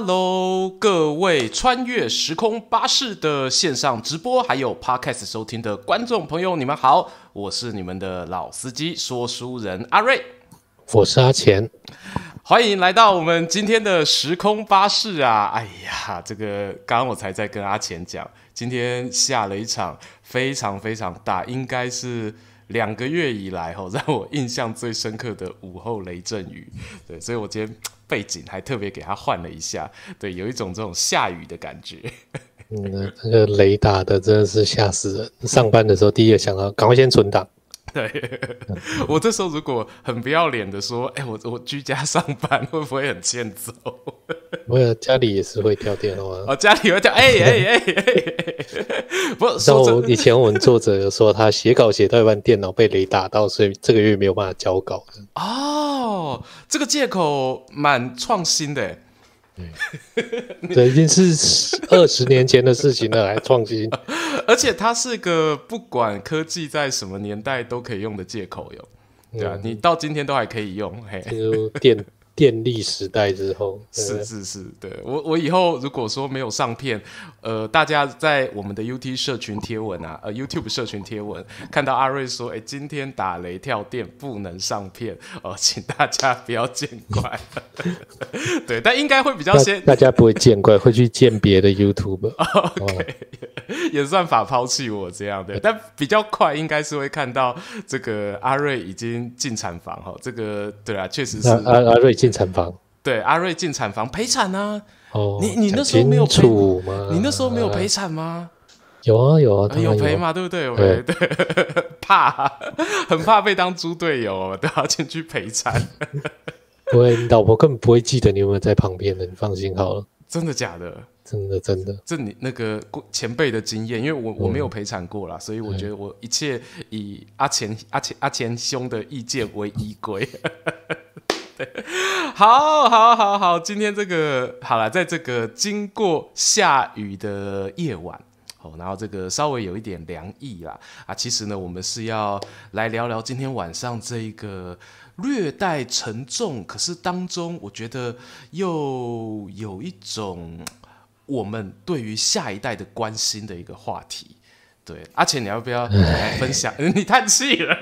Hello，各位穿越时空巴士的线上直播，还有 Podcast 收听的观众朋友，你们好，我是你们的老司机说书人阿瑞，我是阿钱，欢迎来到我们今天的时空巴士啊！哎呀，这个刚刚我才在跟阿钱讲，今天下了一场非常非常大，应该是。两个月以来，吼，让我印象最深刻的午后雷阵雨，对，所以我今天背景还特别给他换了一下，对，有一种这种下雨的感觉。嗯，那个雷打的真的是吓死人。上班的时候第一个想到，赶快先存档。对，我这时候如果很不要脸的说，哎、欸，我我居家上班会不会很欠揍？我有家里也是会跳电话。哦，家里会跳，哎哎哎哎，不，我以前我们作者有说，他写稿写到一半，电脑被雷打到，所以这个月没有办法交稿。哦，这个借口蛮创新的。对，这已经是二十年前的事情了，还创新。而且它是个不管科技在什么年代都可以用的借口哟，对啊，你到今天都还可以用，嘿，就电。电力时代之后，是是是，对我我以后如果说没有上片，呃，大家在我们的 UT 社群贴文啊，呃，YouTube 社群贴文看到阿瑞说，哎，今天打雷跳电不能上片哦，呃，请大家不要见怪。对，但应该会比较先，大家不会见怪，会去见别的 YouTube。OK，也算法抛弃我这样的，但比较快应该是会看到这个阿瑞已经进产房哈，这个对啊，确实是阿阿瑞进。进产房，对，阿瑞进产房陪产啊？哦，你你那时候没有陪吗？你那时候没有陪产吗？有啊有啊，有陪嘛？对不对？有陪，对，怕，很怕被当猪队友，都要进去陪产。不会，你老婆根本不会记得你有没有在旁边的，你放心好了。真的假的？真的真的，这你那个前辈的经验，因为我我没有陪产过啦，所以我觉得我一切以阿钱阿钱阿钱兄的意见为依归。好，好，好，好，今天这个好了，在这个经过下雨的夜晚，哦，然后这个稍微有一点凉意啦，啊，其实呢，我们是要来聊聊今天晚上这一个略带沉重，可是当中我觉得又有一种我们对于下一代的关心的一个话题。对，阿且，你要不要 来分享？你叹气了。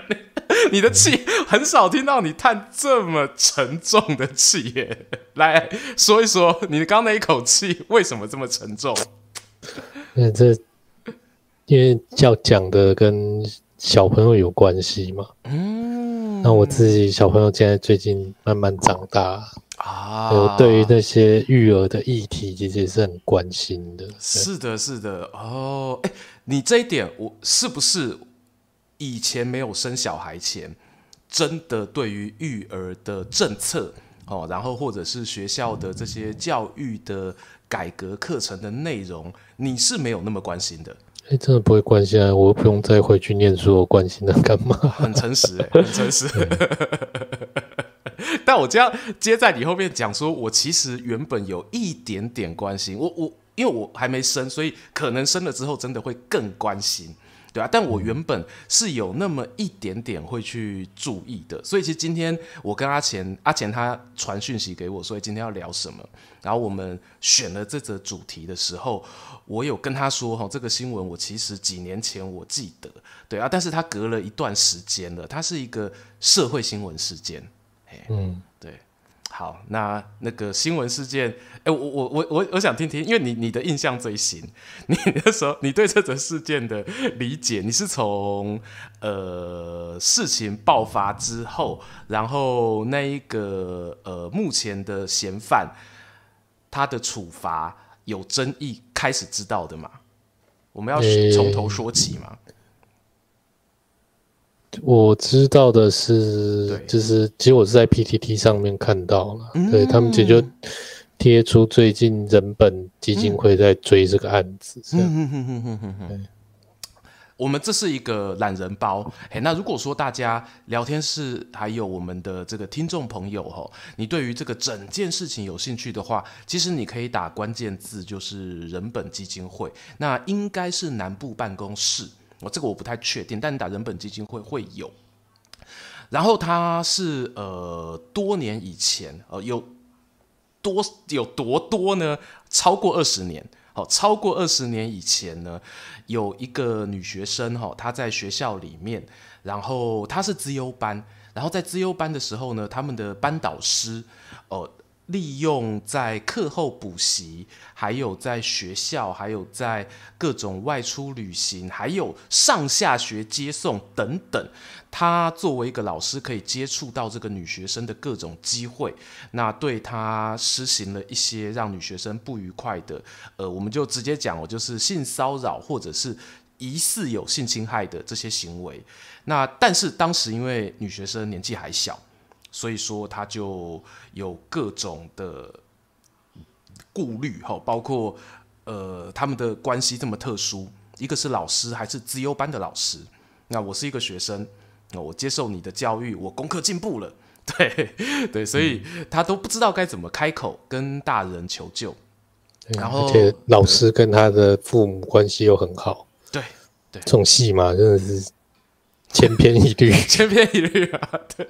你的气很少听到你叹这么沉重的气耶，来说一说你刚刚那一口气为什么这么沉重？嗯，这因为要讲的跟小朋友有关系嘛。嗯，那我自己小朋友现在最近慢慢长大啊，我对于那些育儿的议题其实也是很关心的。是的，是的，哦，哎，你这一点我是不是？以前没有生小孩前，真的对于育儿的政策哦，然后或者是学校的这些教育的改革课程的内容，你是没有那么关心的。哎、欸，真的不会关心啊！我又不用再回去念书，我关心它干嘛？很诚实、欸，很诚实。但我这样接在你后面讲，说我其实原本有一点点关心，我我因为我还没生，所以可能生了之后真的会更关心。对啊，但我原本是有那么一点点会去注意的，所以其实今天我跟阿钱，阿钱他传讯息给我，所以今天要聊什么，然后我们选了这则主题的时候，我有跟他说哈，这个新闻我其实几年前我记得，对啊，但是他隔了一段时间了，它是一个社会新闻事件，嗯。好，那那个新闻事件，哎、欸，我我我我我想听听，因为你你的印象最新，你那时候你对这则事件的理解，你是从呃事情爆发之后，然后那一个呃目前的嫌犯他的处罚有争议开始知道的吗？我们要从头说起吗？欸我知道的是，就是其实我是在 PTT 上面看到了，嗯、对他们也就贴出最近人本基金会在追这个案子。我们这是一个懒人包，嘿，那如果说大家聊天室还有我们的这个听众朋友哈，你对于这个整件事情有兴趣的话，其实你可以打关键字，就是人本基金会，那应该是南部办公室。我这个我不太确定，但你打人本基金会会有。然后他是呃多年以前呃有多有多多呢？超过二十年，好，超过二十年以前呢，有一个女学生哈，她在学校里面，然后她是资优班，然后在资优班的时候呢，他们的班导师哦。利用在课后补习，还有在学校，还有在各种外出旅行，还有上下学接送等等，他作为一个老师，可以接触到这个女学生的各种机会，那对她施行了一些让女学生不愉快的，呃，我们就直接讲，我就是性骚扰或者是疑似有性侵害的这些行为。那但是当时因为女学生年纪还小。所以说，他就有各种的顾虑哈，包括呃，他们的关系这么特殊，一个是老师，还是资优班的老师。那我是一个学生，那我接受你的教育，我功课进步了，对 对，所以他都不知道该怎么开口跟大人求救。然后，而且老师跟他的父母关系又很好，对对，这种戏嘛，真的是。千篇一律，千篇一律啊！对，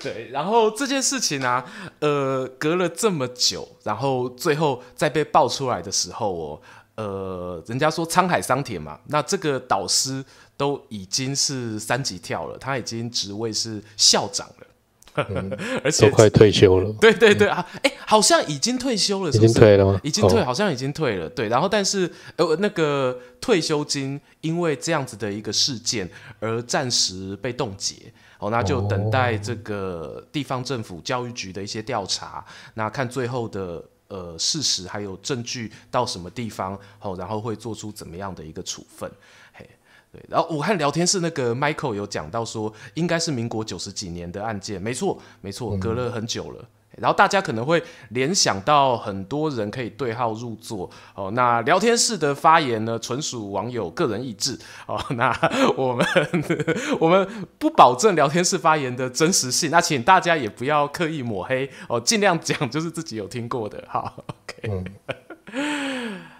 对。然后这件事情呢、啊，呃，隔了这么久，然后最后在被爆出来的时候，哦，呃，人家说沧海桑田嘛，那这个导师都已经是三级跳了，他已经职位是校长了。嗯、而且都快退休了，对对对啊，哎、欸，好像已经退休了是不是，已经退了吗？已经退，好像已经退了。对，然后但是呃，那个退休金因为这样子的一个事件而暂时被冻结，哦，那就等待这个地方政府教育局的一些调查，那看最后的呃事实还有证据到什么地方，哦，然后会做出怎么样的一个处分。对，然后我看聊天室那个 Michael 有讲到说，应该是民国九十几年的案件，没错，没错，隔了很久了。嗯、然后大家可能会联想到很多人可以对号入座哦。那聊天室的发言呢，纯属网友个人意志哦。那 我们我们不保证聊天室发言的真实性，那请大家也不要刻意抹黑哦，尽量讲就是自己有听过的。好，OK，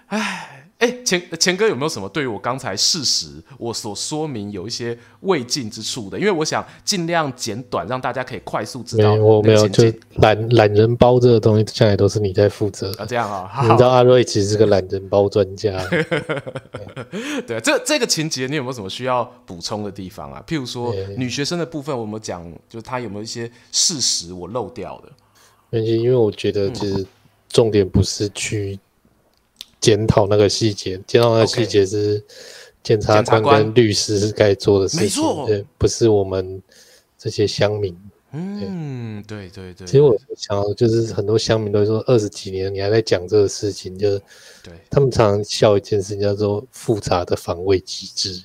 哎。嗯哎，钱钱哥有没有什么对于我刚才事实我所说明有一些未尽之处的？因为我想尽量简短，让大家可以快速知道。我没有，就懒懒人包这个东西，向来都是你在负责啊。这样啊，你知道阿瑞其实是个懒人包专家。对，这这个情节你有没有什么需要补充的地方啊？譬如说女学生的部分，我们讲，就是她有没有一些事实我漏掉的？原因因为我觉得其实重点不是去。检讨那个细节，检讨那个细节是检察官跟律师该做的事情，对，不是我们这些乡民。嗯，对对对。其实我想，就是很多乡民都说，二十几年你还在讲这个事情，就是对他们常常笑一件事情，叫做复杂的防卫机制。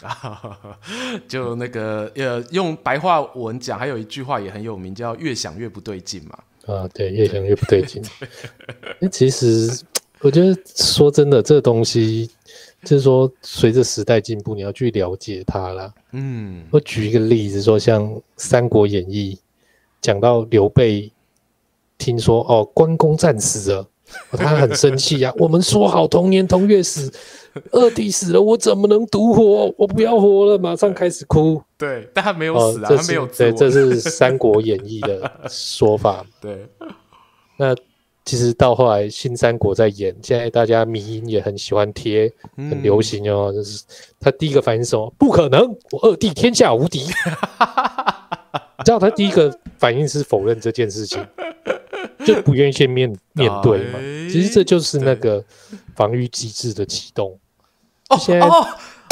就那个呃，用白话文讲，还有一句话也很有名，叫“越想越不对劲”嘛。啊，对，越想越不对劲。那其实。我觉得说真的，这个东西就是说，随着时代进步，你要去了解它啦。嗯，我举一个例子，说像《三国演义》讲到刘备，听说哦关公战死了，哦、他很生气呀、啊。我们说好同年同月死，二弟死了，我怎么能独活？我不要活了，马上开始哭。对，但他没有死啊，哦、他没有这是《三国演义》的说法。对，那。其实到后来，新三国在演，现在大家迷音也很喜欢贴，很流行哦。嗯、就是他第一个反应是什么？不可能，我二弟天下无敌。你知道他第一个反应是否认这件事情，就不愿意去面面对嘛。其实这就是那个防御机制的启动。现在。哦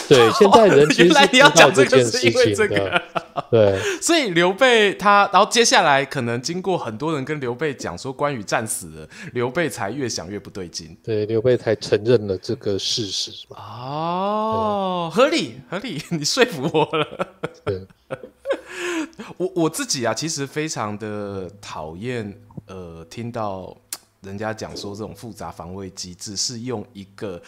对，现在人其实你要讲这个是因为这个。对，所以刘备他，然后接下来可能经过很多人跟刘备讲说关羽战死了，刘备才越想越不对劲。对，刘备才承认了这个事实嘛。哦，合理合理，你说服我了。对，我我自己啊，其实非常的讨厌，呃，听到人家讲说这种复杂防卫机制是用一个。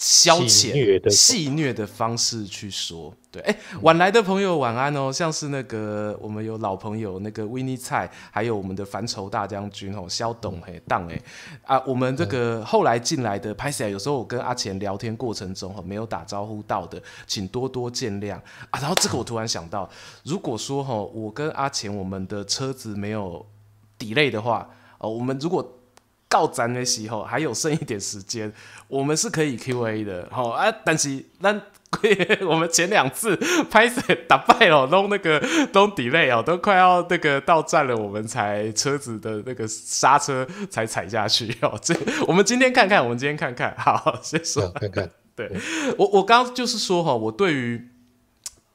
消遣、戏虐的方式。去说，对，哎、欸，晚来的朋友晚安哦，像是那个我们有老朋友那个维尼菜，还有我们的凡愁大将军哦，肖董嘿当哎啊，我们这个后来进来的拍摄，有时候我跟阿钱聊天过程中哈没有打招呼到的，请多多见谅。啊。然后这个我突然想到，如果说哈我跟阿钱我们的车子没有 delay 的话，哦，我们如果告咱的时候还有剩一点时间，我们是可以 Q&A 的，好、哦、啊，但是咱我们前两次拍摄打败了，都那个都 delay 哦，都快要那个到站了，我们才车子的那个刹车才踩下去哦。这我们今天看看，我们今天看看，好，先说看看。对我，我刚刚就是说哈，我对于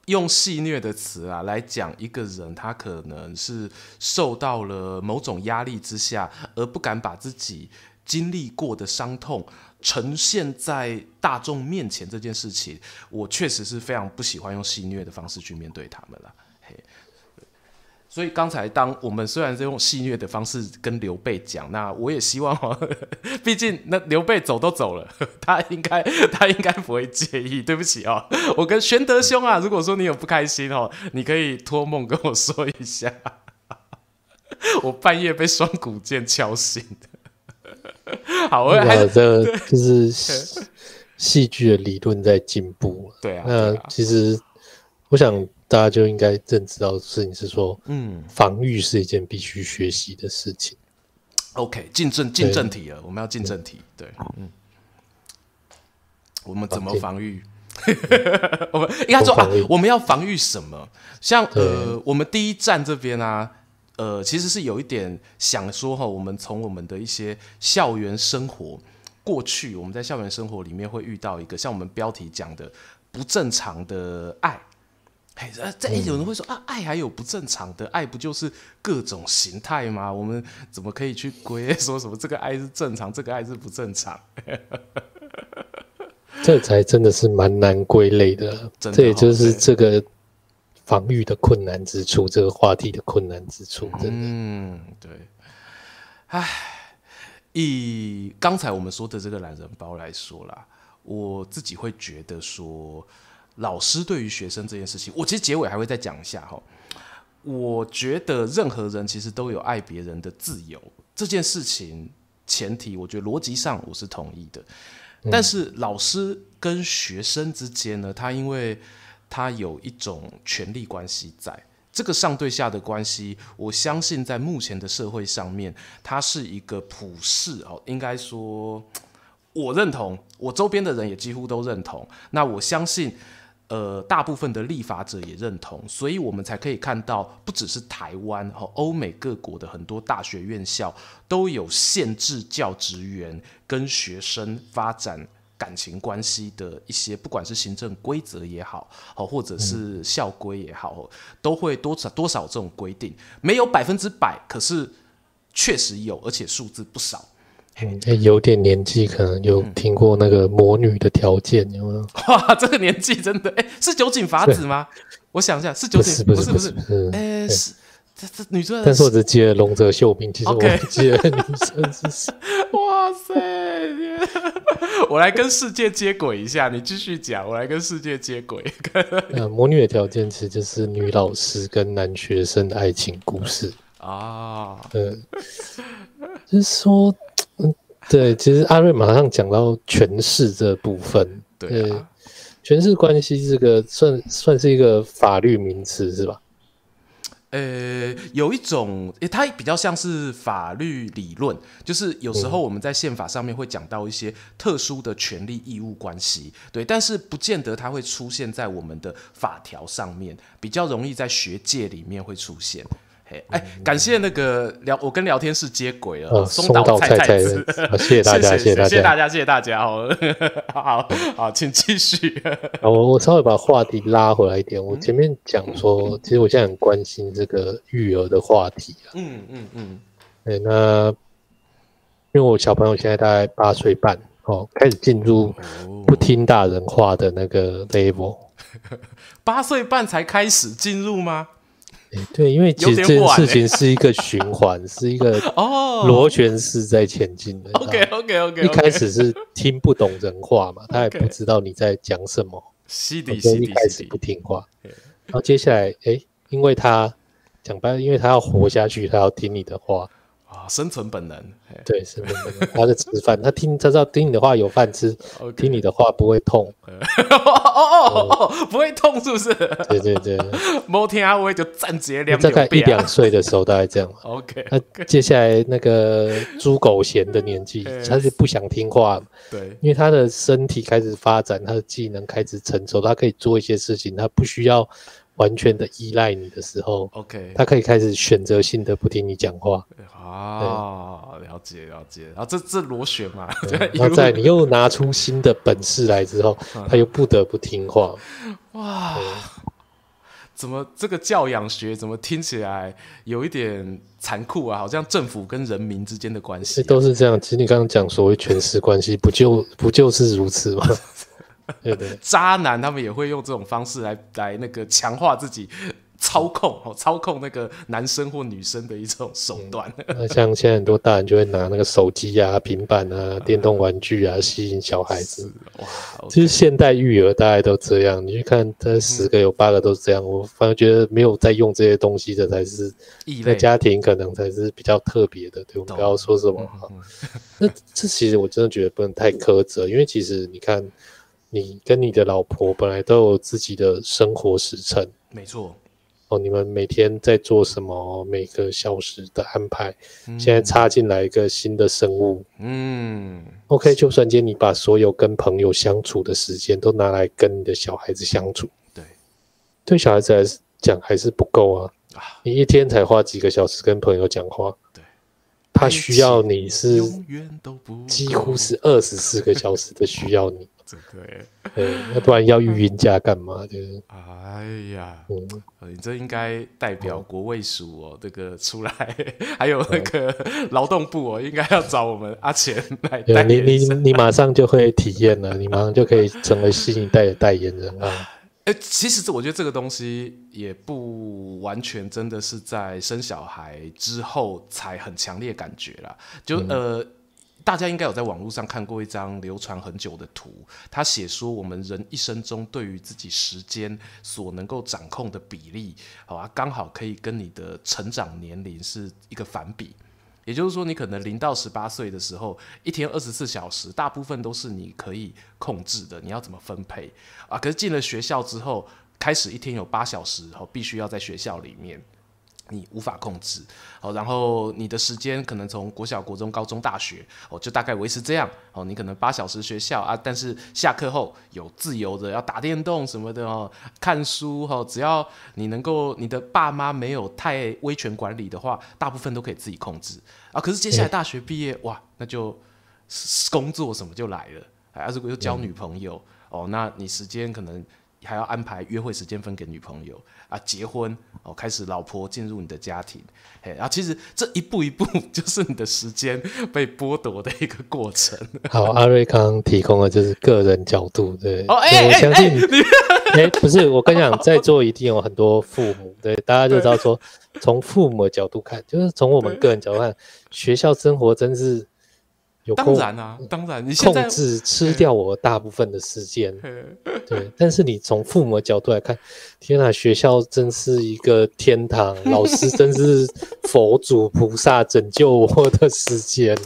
用戏虐的词啊来讲一个人，他可能是受到了某种压力之下，而不敢把自己经历过的伤痛呈现在大众面前这件事情，我确实是非常不喜欢用戏虐的方式去面对他们了。嘿所以刚才，当我们虽然是用戏谑的方式跟刘备讲，那我也希望哈，毕竟那刘备走都走了，他应该他应该不会介意。对不起哦，我跟玄德兄啊，如果说你有不开心哦，你可以托梦跟我说一下。我半夜被双股剑敲醒。好，我还是这就是戏剧的理论在进步。对啊，那其实我想。大家就应该正知道的事情是说，嗯，防御是一件必须学习的事情。OK，进正进正题了，我们要进正题。对，嗯，我们怎么防御？我们应该说啊，我们要防御什么？像呃，我们第一站这边啊，呃，其实是有一点想说哈，我们从我们的一些校园生活过去，我们在校园生活里面会遇到一个像我们标题讲的不正常的爱。哎，这有人会说啊，爱还有不正常的爱，不就是各种形态吗？我们怎么可以去归 说什么这个爱是正常，这个爱是不正常？这才真的是蛮难归类的。的这也就是这个防御的困难之处，这个话题的困难之处。真的，嗯，对。唉，以刚才我们说的这个懒人包来说啦，我自己会觉得说。老师对于学生这件事情，我其实结尾还会再讲一下哈。我觉得任何人其实都有爱别人的自由，这件事情前提，我觉得逻辑上我是同意的。但是老师跟学生之间呢，他因为他有一种权力关系在，这个上对下的关系，我相信在目前的社会上面，它是一个普世哦，应该说我认同，我周边的人也几乎都认同。那我相信。呃，大部分的立法者也认同，所以我们才可以看到，不只是台湾和欧美各国的很多大学院校都有限制教职员跟学生发展感情关系的一些，不管是行政规则也好，好或者是校规也好，都会多少多少这种规定，没有百分之百，可是确实有，而且数字不少。嗯，有点年纪，可能有听过那个魔女的条件，有没有？哇，这个年纪真的，哎，是酒井法子吗？我想一下，是酒井，不是不是不是，哎，是这这女生。但是我只记得龙泽秀明，其实我不记得女生是谁。哇塞，我来跟世界接轨一下，你继续讲，我来跟世界接轨。呃，魔女的条件其实就是女老师跟男学生的爱情故事啊。嗯，就是说。对，其实阿瑞马上讲到权势这部分，对、啊，权势关系这个算算是一个法律名词是吧？呃，有一种，它比较像是法律理论，就是有时候我们在宪法上面会讲到一些特殊的权利义务关系，对，但是不见得它会出现在我们的法条上面，比较容易在学界里面会出现。哎、欸，感谢那个聊，我跟聊天室接轨了。哦、松岛菜菜子，谢谢大家，谢谢大家，谢谢大家，谢谢大家。好，好好，请继续。我我稍微把话题拉回来一点。我前面讲说，其实我现在很关心这个育儿的话题啊。嗯嗯嗯。对，那因为我小朋友现在大概八岁半，哦，开始进入不听大人话的那个 level。八岁半才开始进入吗？对，因为其实这件事情是一个循环，是一个哦螺旋式在前进的。OK OK OK。一开始是听不懂人话嘛，他也不知道你在讲什么，所以一开始不听话。然后接下来，哎，因为他讲白了，因为他要活下去，他要听你的话，啊，生存本能，对，生存本能。他在吃饭，他听他知道听你的话有饭吃.听你的话不会痛。哦哦哦，不会痛是不是？对对对，某天阿威就站直接两大概一两岁的时候大概这样。OK，那接下来那个猪狗贤的年纪，他是不想听话，对，因为他的身体开始发展，他的技能开始成熟，他可以做一些事情，他不需要。完全的依赖你的时候，OK，他可以开始选择性的不听你讲话。啊，了解了解。然后这这螺旋嘛，然后 在你又拿出新的本事来之后，他又不得不听话。哇，怎么这个教养学怎么听起来有一点残酷啊？好像政府跟人民之间的关系、啊、都是这样。其实你刚刚讲所谓权势关系，不就不就是如此吗？对对，渣男他们也会用这种方式来来那个强化自己操控哦，操控那个男生或女生的一种手段。那、嗯、像现在很多大人就会拿那个手机啊、平板啊、电动玩具啊吸引小孩子。哇，其实现代育儿大概都这样，你去看，这十个有八个都是这样。我反而觉得没有在用这些东西的才是异类，家庭可能才是比较特别的。对，我们不要说什么哈。那这其实我真的觉得不能太苛责，因为其实你看。你跟你的老婆本来都有自己的生活时辰，没错。哦，你们每天在做什么？每个小时的安排，嗯、现在插进来一个新的生物，嗯，OK。就算今天你把所有跟朋友相处的时间都拿来跟你的小孩子相处，对，对小孩子来讲还是不够啊，啊。你一天才花几个小时跟朋友讲话，对，他需要你是几乎是二十四个小时的需要你。对，要不然要育婴假干嘛？就是，哎呀，嗯，你这应该代表国卫署哦，这个出来，还有那个劳动部哦，应该要找我们阿钱来代言。你你你马上就会体验了，你马上就可以成为新一代的代言人啊！哎，其实这我觉得这个东西也不完全真的是在生小孩之后才很强烈感觉啦，就呃。大家应该有在网络上看过一张流传很久的图，他写说我们人一生中对于自己时间所能够掌控的比例，好啊，刚好可以跟你的成长年龄是一个反比。也就是说，你可能零到十八岁的时候，一天二十四小时，大部分都是你可以控制的，你要怎么分配啊？可是进了学校之后，开始一天有八小时，后必须要在学校里面。你无法控制，哦，然后你的时间可能从国小、国中、高中、大学，哦，就大概维持这样，哦，你可能八小时学校啊，但是下课后有自由的要打电动什么的哦，看书哈，只要你能够，你的爸妈没有太威权管理的话，大部分都可以自己控制啊。可是接下来大学毕业，哇，那就工作什么就来了，啊，如果又交女朋友，哦，那你时间可能。还要安排约会时间分给女朋友啊，结婚哦，开始老婆进入你的家庭，嘿，然后其实这一步一步 就是你的时间被剥夺的一个过程。好，阿瑞康提供的就是个人角度，对，哦，哎、欸，我相信，哎、欸欸，不是，我跟你讲，在座一定有很多父母，对，大家就知道说，从父母的角度看，就是从我们个人角度看，学校生活真是。有当然啊，当然，你控制吃掉我大部分的时间，对。但是你从父母的角度来看，天哪，学校真是一个天堂，老师真是 佛祖菩萨拯救我的时间，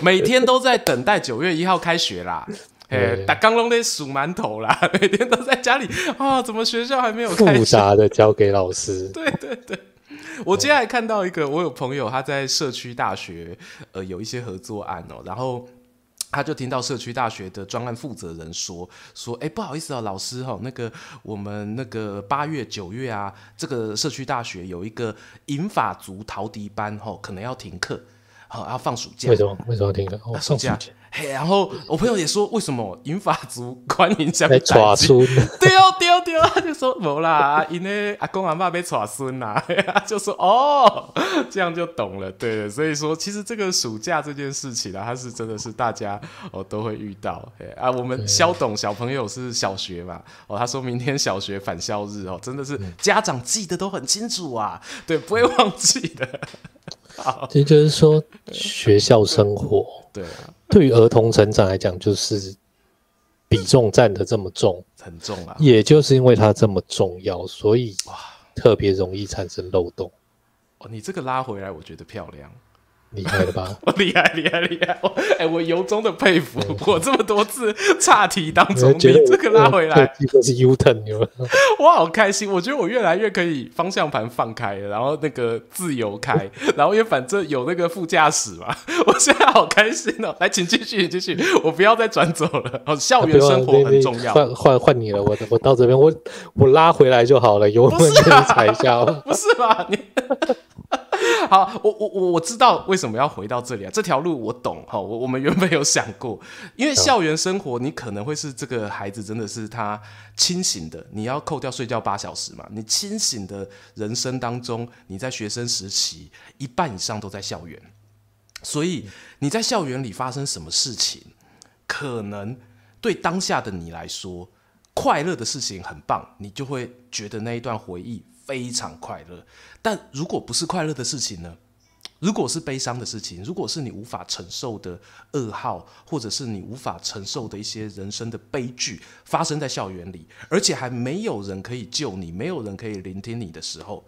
每天都在等待九月一号开学啦。哎，打刚龙的数馒头啦，每天都在家里啊，怎么学校还没有开学？复杂的交给老师，对对对。我今天还看到一个，我有朋友他在社区大学，呃，有一些合作案哦，然后他就听到社区大学的专案负责人说说，哎，不好意思啊，老师哈，那个我们那个八月九月啊，这个社区大学有一个银发族陶笛班哈，可能要停课，好要放暑假。为什么？为什么要停课？哦，暑假。嘿，然后我朋友也说，为什么银发族欢迎相来抓出？对哦，对哦，对哦，他就说没啦，因为阿公阿妈被耍孙啦，就说哦，这样就懂了。对，所以说其实这个暑假这件事情呢，它是真的是大家哦都会遇到。啊，我们肖董小朋友是小学嘛，哦，他说明天小学返校日哦，真的是家长记得都很清楚啊，对，不会忘记的。好，这就是说学校生活，对啊。对于儿童成长来讲，就是比重占的这么重，很重啊。也就是因为它这么重要，所以哇特别容易产生漏洞。哦，你这个拉回来，我觉得漂亮。厉害了吧？我厉害厉害厉害！我哎、欸，我由衷的佩服。我这么多次岔题当中，你这个拉回来，这个是 U turn 我好开心。我觉得我越来越可以方向盘放开了，然后那个自由开，然后因为反正有那个副驾驶嘛，我现在好开心哦、喔。来，请继续继续，我不要再转走了。哦，校园生活很重要。换换换你了，我我到这边，我我拉回来就好了。油门就是踩一下，不是吧？你。好，我我我我知道为什么要回到这里啊？这条路我懂哈。我我们原本有想过，因为校园生活，你可能会是这个孩子真的是他清醒的，你要扣掉睡觉八小时嘛。你清醒的人生当中，你在学生时期一半以上都在校园，所以你在校园里发生什么事情，可能对当下的你来说，快乐的事情很棒，你就会觉得那一段回忆。非常快乐，但如果不是快乐的事情呢？如果是悲伤的事情，如果是你无法承受的噩耗，或者是你无法承受的一些人生的悲剧，发生在校园里，而且还没有人可以救你，没有人可以聆听你的时候，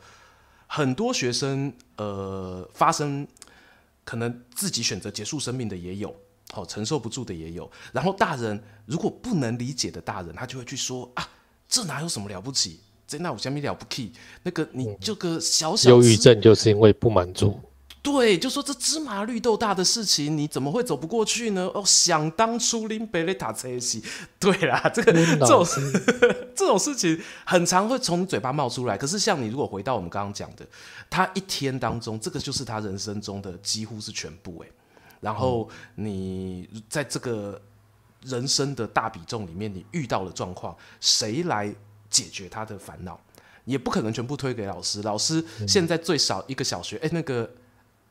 很多学生呃发生可能自己选择结束生命的也有，哦，承受不住的也有。然后大人如果不能理解的大人，他就会去说啊，这哪有什么了不起？在那我下面了不起，那个你这个小小忧郁症，就是因为不满足。对，就说这芝麻绿豆大的事情，你怎么会走不过去呢？哦，想当初林贝雷塔车西，对啦，这个这种 这种事情很常会从你嘴巴冒出来。可是像你如果回到我们刚刚讲的，他一天当中，这个就是他人生中的几乎是全部哎。然后你在这个人生的大比重里面，你遇到了状况，谁来？解决他的烦恼，也不可能全部推给老师。老师现在最少一个小学，哎、那个，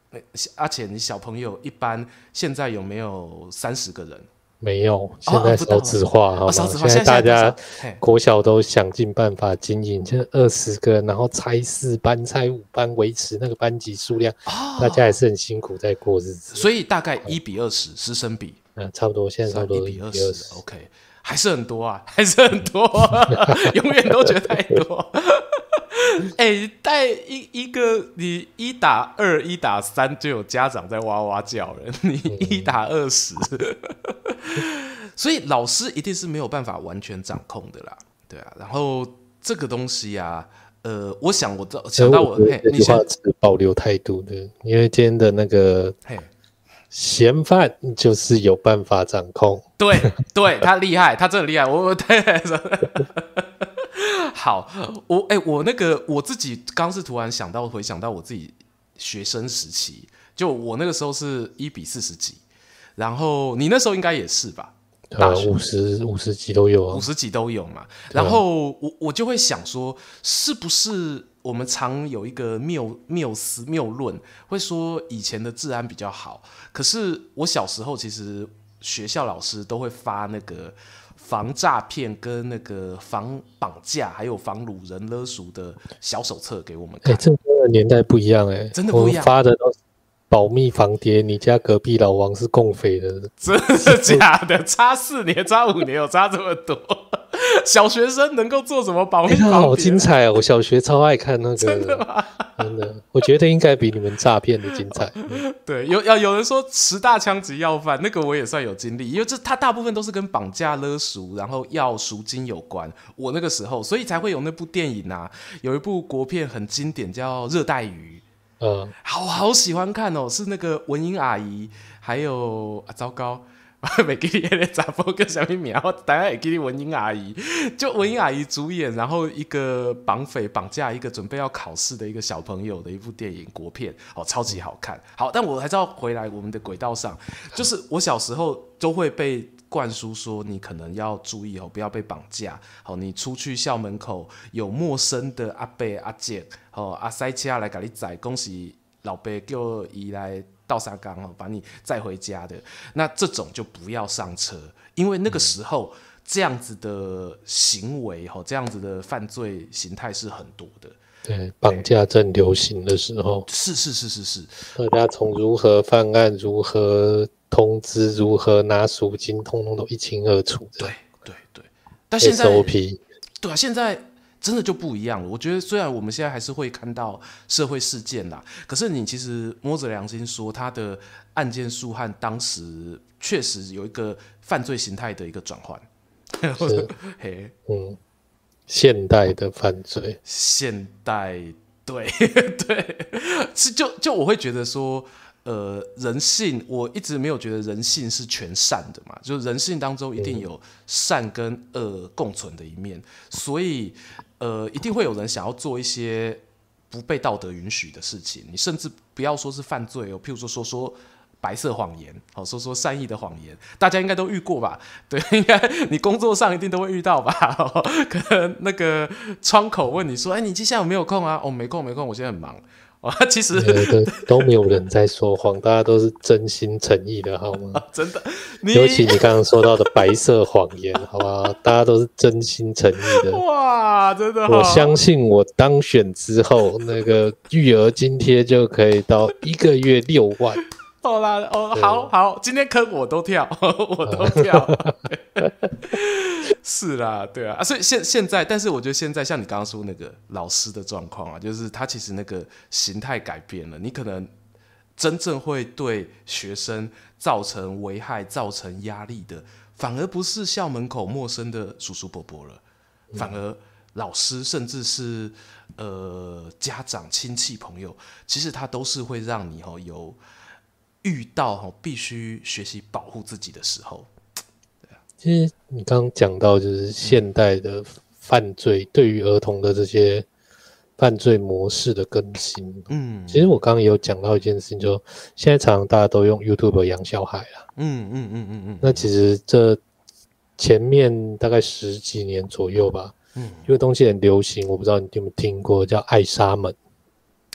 那而且你小朋友一般现在有没有三十个人？没有，现在少子化，好吗？现在大家国小都想尽办法经营，就二十个，然后拆四班、拆五班，维持那个班级数量，哦，大家还是很辛苦在过日子。所以大概一比二十师生比，嗯，差不多，现在差不多一比二十。OK。还是很多啊，还是很多，永远都觉得太多。哎、欸，带一一个你一打二、一打三就有家长在哇哇叫了，你一打二十，所以老师一定是没有办法完全掌控的啦，对啊。然后这个东西啊，呃，我想我到想到我，嘿，你先保留态度的，因为今天的那个嘿。嫌犯就是有办法掌控，对对，他厉害，他真的厉害。我我 对，好，我哎、欸，我那个我自己刚是突然想到，回想到我自己学生时期，就我那个时候是一比四十几，然后你那时候应该也是吧？大学五十五十几都有啊，五十几都有嘛。然后我我就会想说，是不是？我们常有一个谬谬思谬论，会说以前的治安比较好。可是我小时候，其实学校老师都会发那个防诈骗、跟那个防绑架，还有防掳人勒赎的小手册给我们看。哎、欸，这个年代不一样哎、欸，真的不一样。发的都是保密防谍，你家隔壁老王是共匪的，真的假的？差四年、差五年，有差这么多？小学生能够做什么保密？好精彩哦！我小学超爱看那个，真的吗？真的，我觉得应该比你们诈骗的精彩。对，有要有人说十大枪击要犯，那个我也算有经历，因为这他大部分都是跟绑架勒赎，然后要赎金有关。我那个时候，所以才会有那部电影啊，有一部国片很经典，叫《热带鱼》。嗯，好好喜欢看哦，是那个文英阿姨，还有啊，糟糕。我没给你那个查甫叫什么名，我大概也给你文英阿姨，就文英阿姨主演，然后一个绑匪绑架一个准备要考试的一个小朋友的一部电影国片，哦，超级好看。好，但我还是要回来我们的轨道上，就是我小时候都会被灌输说，你可能要注意哦，不要被绑架。好，你出去校门口有陌生的阿伯阿姐，哦，阿塞车来给你载，恭喜老爸叫伊来。倒沙缸哦，把你载回家的。那这种就不要上车，因为那个时候这样子的行为哈，这样子的犯罪形态是很多的。对，绑架正流行的时候，是是是是是，大家从如何犯案、如何通知、如何拿赎金，通通都一清二楚。对对对，但现在 SOP 对啊，现在真的就不一样了。我觉得虽然我们现在还是会看到社会事件啦，可是你其实摸着良心说，他的案件数和当时确实有一个犯罪形态的一个转换。是，嘿，嗯，现代的犯罪，现代，对 对，是就就我会觉得说。呃，人性我一直没有觉得人性是全善的嘛，就是人性当中一定有善跟恶共存的一面，所以呃，一定会有人想要做一些不被道德允许的事情。你甚至不要说是犯罪哦，譬如说说说白色谎言，好说说善意的谎言，大家应该都遇过吧？对，应该你工作上一定都会遇到吧？可能那个窗口问你说：“哎，你接下来有没有空啊？”哦，没空，没空，我现在很忙。啊，其实都没有人在说谎，大家都是真心诚意的，好吗？真的，尤其你刚刚说到的白色谎言，好吧，大家都是真心诚意的。哇，真的！我相信我当选之后，那个育儿津贴就可以到一个月六万。好啦，哦，好好，今天坑我都跳，我都跳。是啦，对啊，啊，所以现现在，但是我觉得现在像你刚刚说那个老师的状况啊，就是他其实那个形态改变了，你可能真正会对学生造成危害、造成压力的，反而不是校门口陌生的叔叔伯伯了，反而老师甚至是呃家长、亲戚、朋友，其实他都是会让你哦有。遇到哈必须学习保护自己的时候，对啊。其实你刚刚讲到，就是现代的犯罪对于儿童的这些犯罪模式的更新。嗯，其实我刚刚也有讲到一件事情，就现在常常大家都用 YouTube 养小孩啦。嗯嗯嗯嗯嗯。那其实这前面大概十几年左右吧，嗯，有个东西很流行，我不知道你有没有听过，叫艾莎门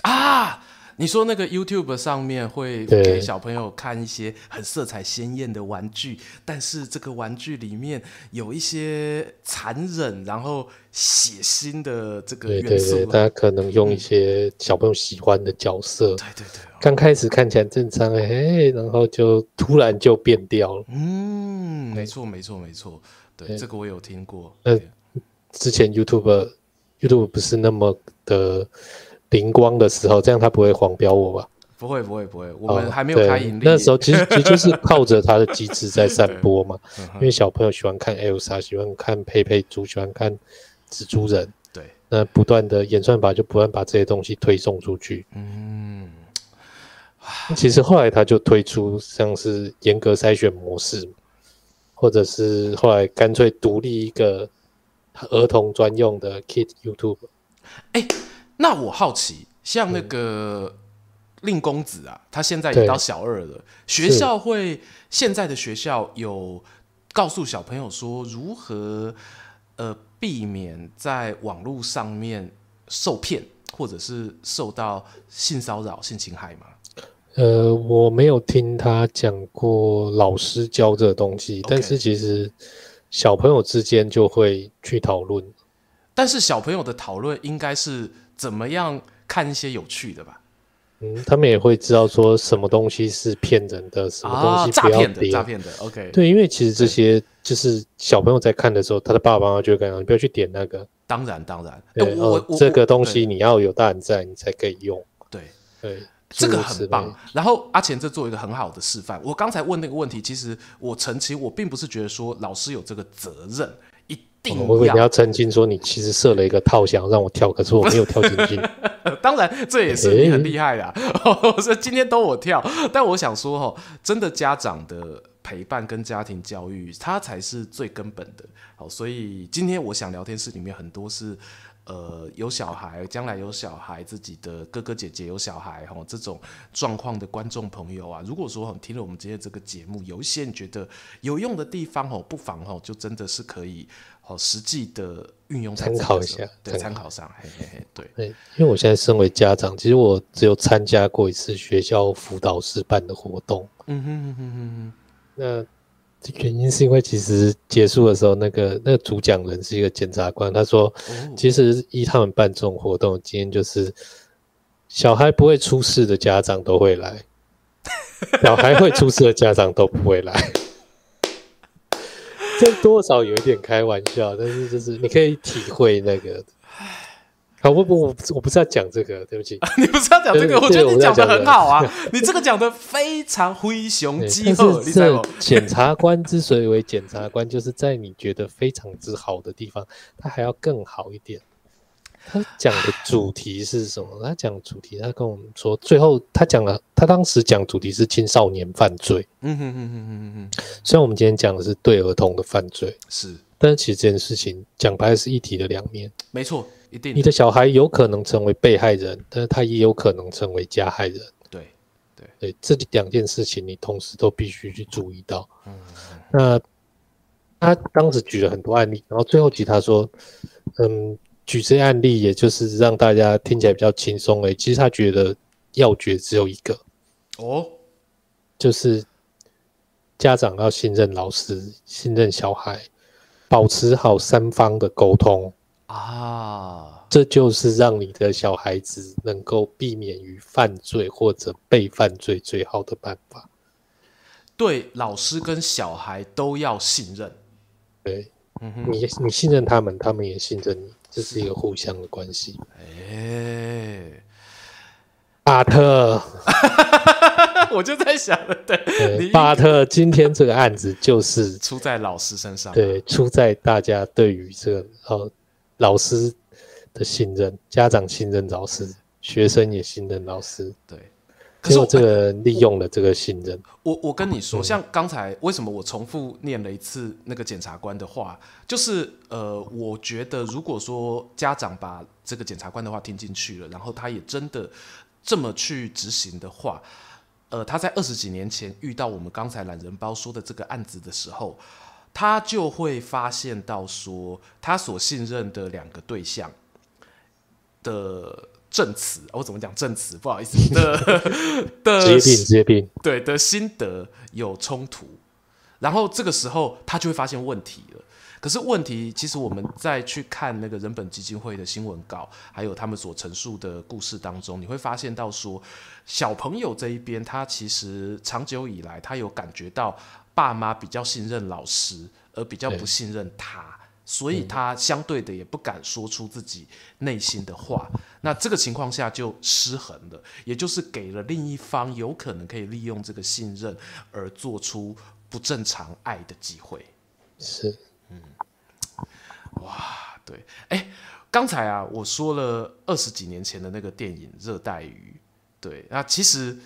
啊。你说那个 YouTube 上面会给小朋友看一些很色彩鲜艳的玩具，但是这个玩具里面有一些残忍然后血腥的这个元素。对对对，大家可能用一些小朋友喜欢的角色。对对对，刚开始看起来正常，哎，然后就突然就变掉了。嗯，没错没错没错，对，对这个我有听过。那之前 YouTube YouTube 不是那么的。灵光的时候，这样他不会黄标我吧？不会，不会，不会。我们还没有开盈利。那时候其实 其实就是靠着他的机制在散播嘛。因为小朋友喜欢看 Elsa，喜欢看佩佩猪，喜欢看蜘蛛人。对。那不断的演算法就不断把这些东西推送出去。嗯。其实后来他就推出像是严格筛选模式，或者是后来干脆独立一个儿童专用的 Kid YouTube。欸那我好奇，像那个令公子啊，他现在也到小二了。学校会现在的学校有告诉小朋友说如何呃避免在网络上面受骗，或者是受到性骚扰、性侵害吗？呃，我没有听他讲过老师教这个东西，Okay. 但是其实小朋友之间就会去讨论。但是小朋友的讨论应该是。怎么样看一些有趣的吧？嗯，他们也会知道说什么东西是骗人的，什么东西不要点。诈骗的，OK。对，因为其实这些就是小朋友在看的时候，他的爸爸妈妈就会跟他讲：“你不要去点那个。”当然，当然。对，我这个东西你要有大人在，你才可以用。对对，这个很棒。然后阿钱这做一个很好的示范。我刚才问那个问题，其实我澄清，我并不是觉得说老师有这个责任。我以为你要澄清说，你其实设了一个套，箱让我跳，可是我没有跳进去。当然，这也是你很厉害的、啊。欸、我说今天都我跳，但我想说哈，真的家长的陪伴跟家庭教育，它才是最根本的。好，所以今天我想聊天室里面很多是。呃，有小孩，将来有小孩，自己的哥哥姐姐有小孩，哈，这种状况的观众朋友啊，如果说听了我们今天这个节目，有一些你觉得有用的地方，哈，不妨哈，就真的是可以，好实际的运用参考一下，对，参考上，嘿嘿嘿，对，对，因为我现在身为家长，其实我只有参加过一次学校辅导室办的活动，嗯哼哼哼哼，那。原因是因为其实结束的时候，那个那个主讲人是一个检察官，他说，其实依他们办这种活动，今天就是小孩不会出事的家长都会来，小孩会出事的家长都不会来，这多少有一点开玩笑，但是就是你可以体会那个。好，我不我我不是要讲这个，对不起，你不是要讲这个？我觉得你讲的很好啊，你这个讲的非常灰熊鸡肉。你知道检察官之所以为检察官，就是在你觉得非常之好的地方，他还要更好一点。他讲的主题是什么？他讲主题，他跟我们说，最后他讲了，他当时讲主题是青少年犯罪。嗯哼哼哼哼哼。虽然我们今天讲的是对儿童的犯罪，是，但是其实这件事情讲白是一体的两面。没错，一定。你的小孩有可能成为被害人，但是他也有可能成为加害人。对，对，对，这两件事情你同时都必须去注意到。嗯，那他当时举了很多案例，然后最后其他说，嗯。举这些案例，也就是让大家听起来比较轻松诶。其实他觉得要诀只有一个哦，就是家长要信任老师，信任小孩，保持好三方的沟通啊，这就是让你的小孩子能够避免于犯罪或者被犯罪最好的办法。对，老师跟小孩都要信任。对，嗯哼，你你信任他们，他们也信任你。这是一个互相的关系。哎，巴特，我就在想，对，巴特，今天这个案子就是出在老师身上，对，出在大家对于这个呃老师的信任，家长信任老师，学生也信任老师，对。可是我这个利用了这个信任，我我，我跟你说，像刚才为什么我重复念了一次那个检察官的话，就是呃，我觉得如果说家长把这个检察官的话听进去了，然后他也真的这么去执行的话，呃，他在二十几年前遇到我们刚才懒人包说的这个案子的时候，他就会发现到说，他所信任的两个对象的。证词，我怎么讲证词？不好意思，的的疾病，疾病，对的心得有冲突，然后这个时候他就会发现问题了。可是问题，其实我们在去看那个人本基金会的新闻稿，还有他们所陈述的故事当中，你会发现到说，小朋友这一边，他其实长久以来，他有感觉到爸妈比较信任老师，而比较不信任他。所以他相对的也不敢说出自己内心的话，那这个情况下就失衡了，也就是给了另一方有可能可以利用这个信任而做出不正常爱的机会。是，嗯，哇，对，哎，刚才啊，我说了二十几年前的那个电影《热带鱼》，对，那其实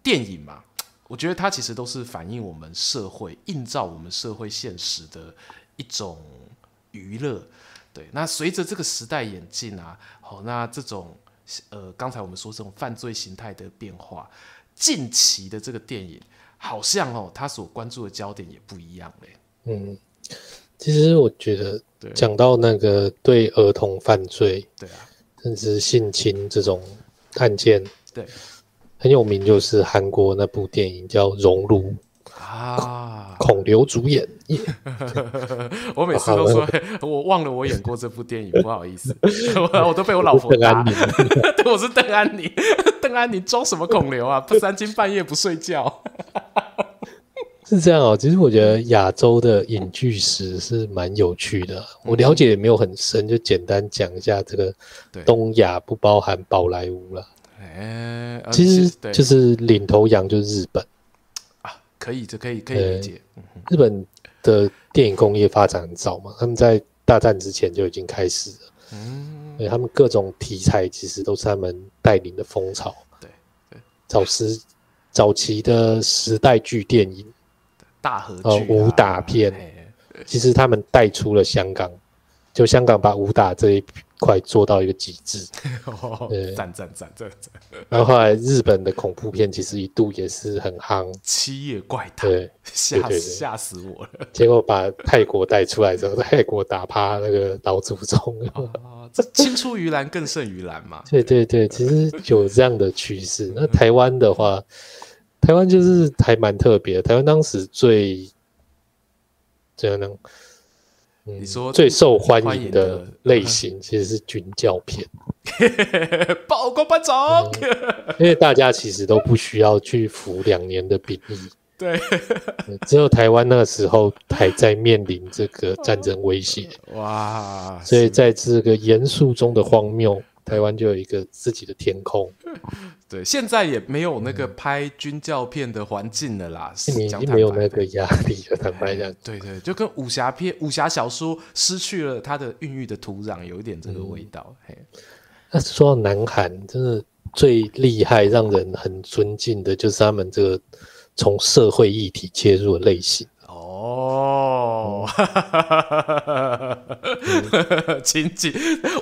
电影嘛，我觉得它其实都是反映我们社会、映照我们社会现实的一种。娱乐，对，那随着这个时代演进啊，好，那这种呃，刚才我们说这种犯罪形态的变化，近期的这个电影好像哦，他所关注的焦点也不一样嘞。嗯，其实我觉得，讲到那个对儿童犯罪，对啊，甚至性侵这种案件，对，很有名，就是韩国那部电影叫《熔炉》。啊，孔刘主演。我每次都说，我忘了我演过这部电影，不好意思，我都被我老婆打。对，我是邓安妮，邓安妮装什么孔刘啊？不三更半夜不睡觉。是这样哦，其实我觉得亚洲的影剧史是蛮有趣的，我了解也没有很深，就简单讲一下这个东亚不包含宝莱坞了。哎，其实就是领头羊就是日本。可以，这可以可以理解。日本的电影工业发展很早嘛，他们在大战之前就已经开始了。嗯，他们各种题材其实都是他们带领的风潮。对对，早时早期的时代剧电影，大和剧、啊、武打片，其实他们带出了香港，就香港把武打这一。快做到一个极致，赞赞赞赞赞！然后后来日本的恐怖片其实一度也是很夯，《七夜怪谈》对，吓吓死我了。结果把泰国带出来之后，泰国打趴那个老祖宗。哦，这青出于蓝更胜于蓝嘛。对对对，其实有这样的趋势。那 台湾的话，台湾就是还蛮特别的。台湾当时最怎样呢？你说最受欢迎的类型其实是军教片，报告班长，因为大家其实都不需要去服两年的兵役，对，只有台湾那个时候还在面临这个战争威胁。哇！所以在这个严肃中的荒谬，台湾就有一个自己的天空。对，现在也没有那个拍军教片的环境了啦，你已经没有那个压力了，坦白讲。对对，就跟武侠片、武侠小说失去了它的孕育的土壤，有一点这个味道。嗯、嘿，那说到南韩，真的最厉害、让人很尊敬的，就是他们这个从社会议题切入的类型。哦，哈哈哈哈哈！情景，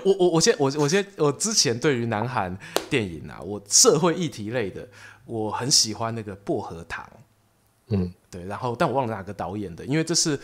我我我先我我先我之前对于南韩电影啊，我社会议题类的，我很喜欢那个薄荷糖，嗯，对，然后但我忘了哪个导演的，因为这是。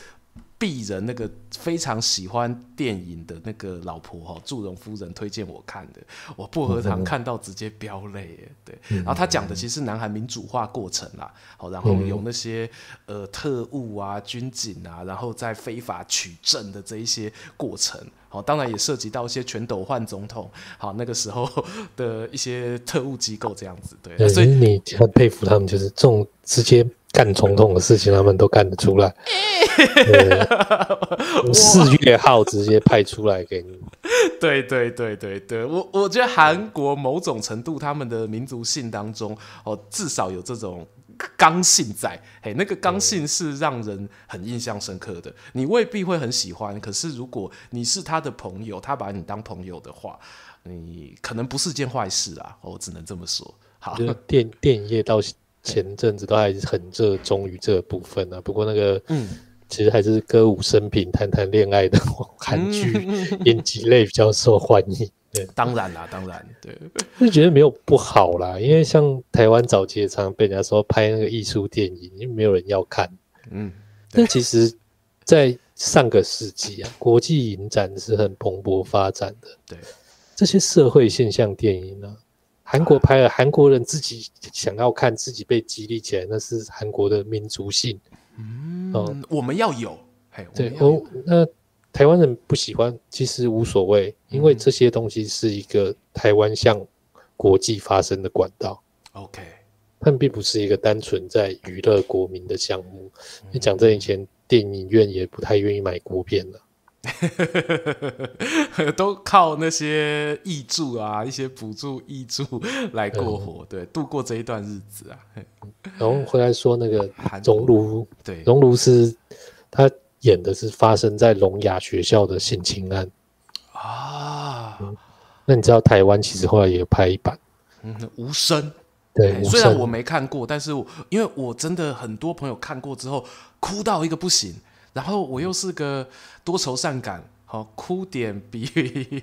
鄙人那个非常喜欢电影的那个老婆哈，祝融夫人推荐我看的，我薄荷糖看到直接飙泪，对。然后他讲的其实是南韩民主化过程啦，好，然后有那些呃特务啊、军警啊，然后在非法取证的这一些过程，好，当然也涉及到一些全斗焕总统，好，那个时候的一些特务机构这样子，对。所以你很佩服他们，就是这种直接。干总统的事情，他们都干得出来。四月号直接派出来给你。对对对对对，我我觉得韩国某种程度他们的民族性当中，哦，至少有这种刚性在。嘿，那个刚性是让人很印象深刻的。你未必会很喜欢，可是如果你是他的朋友，他把你当朋友的话，你可能不是件坏事啊。我只能这么说。好，电电影业到。前阵子都还是很热衷于这部分啊，不过那个，嗯，其实还是歌舞升平、谈谈恋爱的 韩剧，演技类比较受欢迎。对，当然啦，当然，对，就觉得没有不好啦，因为像台湾早期也常常被人家说拍那个艺术电影，因为没有人要看。嗯，但其实，在上个世纪啊，国际影展是很蓬勃发展的。对，这些社会现象电影呢、啊。韩国拍了，韩国人自己想要看，自己被激励起来，那是韩国的民族性。嗯，嗯我们要有。对，哦，那台湾人不喜欢，其实无所谓，因为这些东西是一个台湾向国际发声的管道。OK，他们并不是一个单纯在娱乐国民的项目。你讲这以前，电影院也不太愿意买国片了。都靠那些挹注啊，一些补助挹注来过活，嗯、对，度过这一段日子啊。然后回来说那个熔炉，对，熔炉是他演的是发生在聋哑学校的性侵案啊、嗯。那你知道台湾其实后来也有拍一版，嗯，无声。对，虽然我没看过，但是我因为我真的很多朋友看过之后哭到一个不行。然后我又是个多愁善感，好、哦、哭点比，对，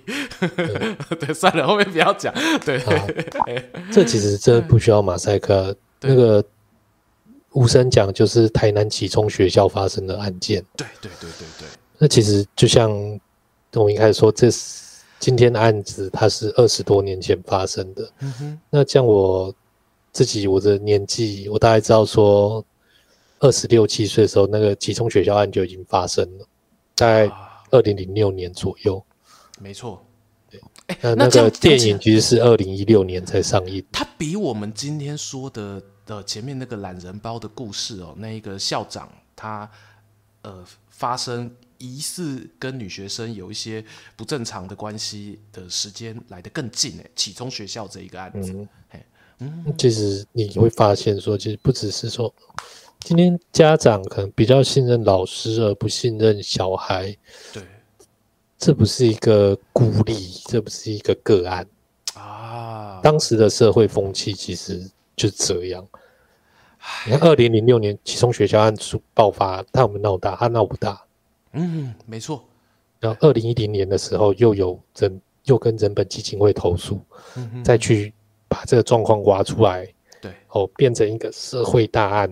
对，算了，后面不要讲。对，这其实真的不需要马赛克。那个无声讲就是台南启聪学校发生的案件。对对对对对。那其实就像我们一开始说，这是今天的案子，它是二十多年前发生的。嗯哼。那像我自己，我的年纪，我大概知道说。二十六七岁的时候，那个启聪学校案就已经发生了，在二零零六年左右。没错，对。那那个电影其实是二零一六年才上映。它比我们今天说的的前面那个懒人包的故事哦，那一个校长他呃发生疑似跟女学生有一些不正常的关系的时间来得更近诶。启聪学校这一个案子，嗯，嗯，其实你会发现说，其实不只是说。今天家长可能比较信任老师，而不信任小孩。对，这不是一个孤立，这不是一个个案啊。当时的社会风气其实就这样。你看，二零零六年启聪学校案出爆发，他有没有闹大？他闹不大。嗯，没错。然后二零一零年的时候，又有人又跟人本基金会投诉，嗯，再去把这个状况挖出来，对，哦，变成一个社会大案。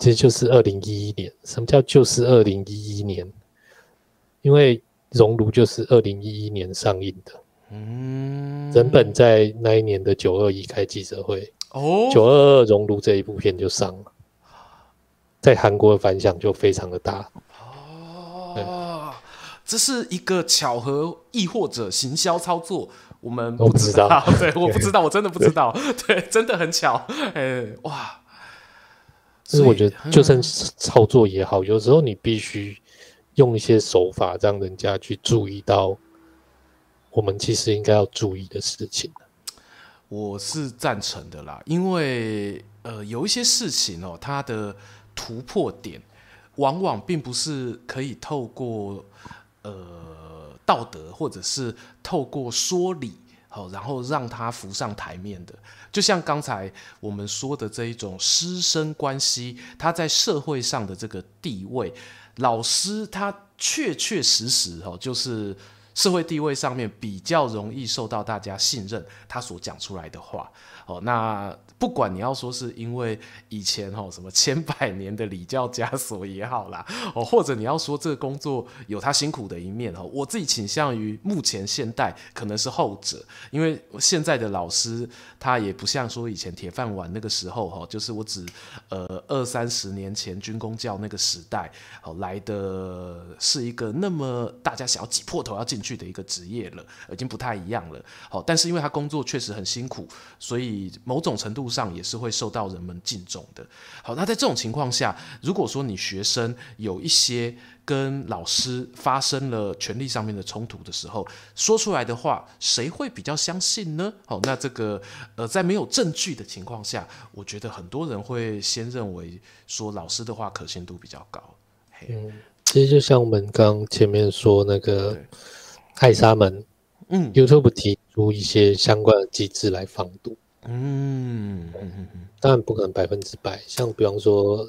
其实就是二零一一年，什么叫就是二零一一年？因为熔炉就是二零一一年上映的。嗯，人本在那一年的九二一开记者会，哦，九二二熔炉这一部片就上了，在韩国的反响就非常的大。哦，这是一个巧合，亦或者行销操作？我们不知道。对，我不知道，我真的不知道。对，真的很巧。哎，哇！所以我觉得就算操作也好，有时候你必须用一些手法，让人家去注意到我们其实应该要注意的事情。我是赞成的啦，因为呃，有一些事情哦，它的突破点往往并不是可以透过呃道德或者是透过说理。好，然后让它浮上台面的，就像刚才我们说的这一种师生关系，他在社会上的这个地位，老师他确确实实哦，就是社会地位上面比较容易受到大家信任，他所讲出来的话，哦，那。不管你要说是因为以前吼什么千百年的礼教枷锁也好啦，哦，或者你要说这个工作有他辛苦的一面哦，我自己倾向于目前现代可能是后者，因为现在的老师他也不像说以前铁饭碗那个时候哈，就是我指呃二三十年前军工教那个时代哦来的是一个那么大家想要挤破头要进去的一个职业了，已经不太一样了。好，但是因为他工作确实很辛苦，所以某种程度。上也是会受到人们敬重的。好，那在这种情况下，如果说你学生有一些跟老师发生了权力上面的冲突的时候，说出来的话，谁会比较相信呢？好，那这个呃，在没有证据的情况下，我觉得很多人会先认为说老师的话可信度比较高。嗯，其实就像我们刚前面说那个艾沙门，嗯，YouTube 提出一些相关的机制来防堵。嗯当然不可能百分之百。像比方说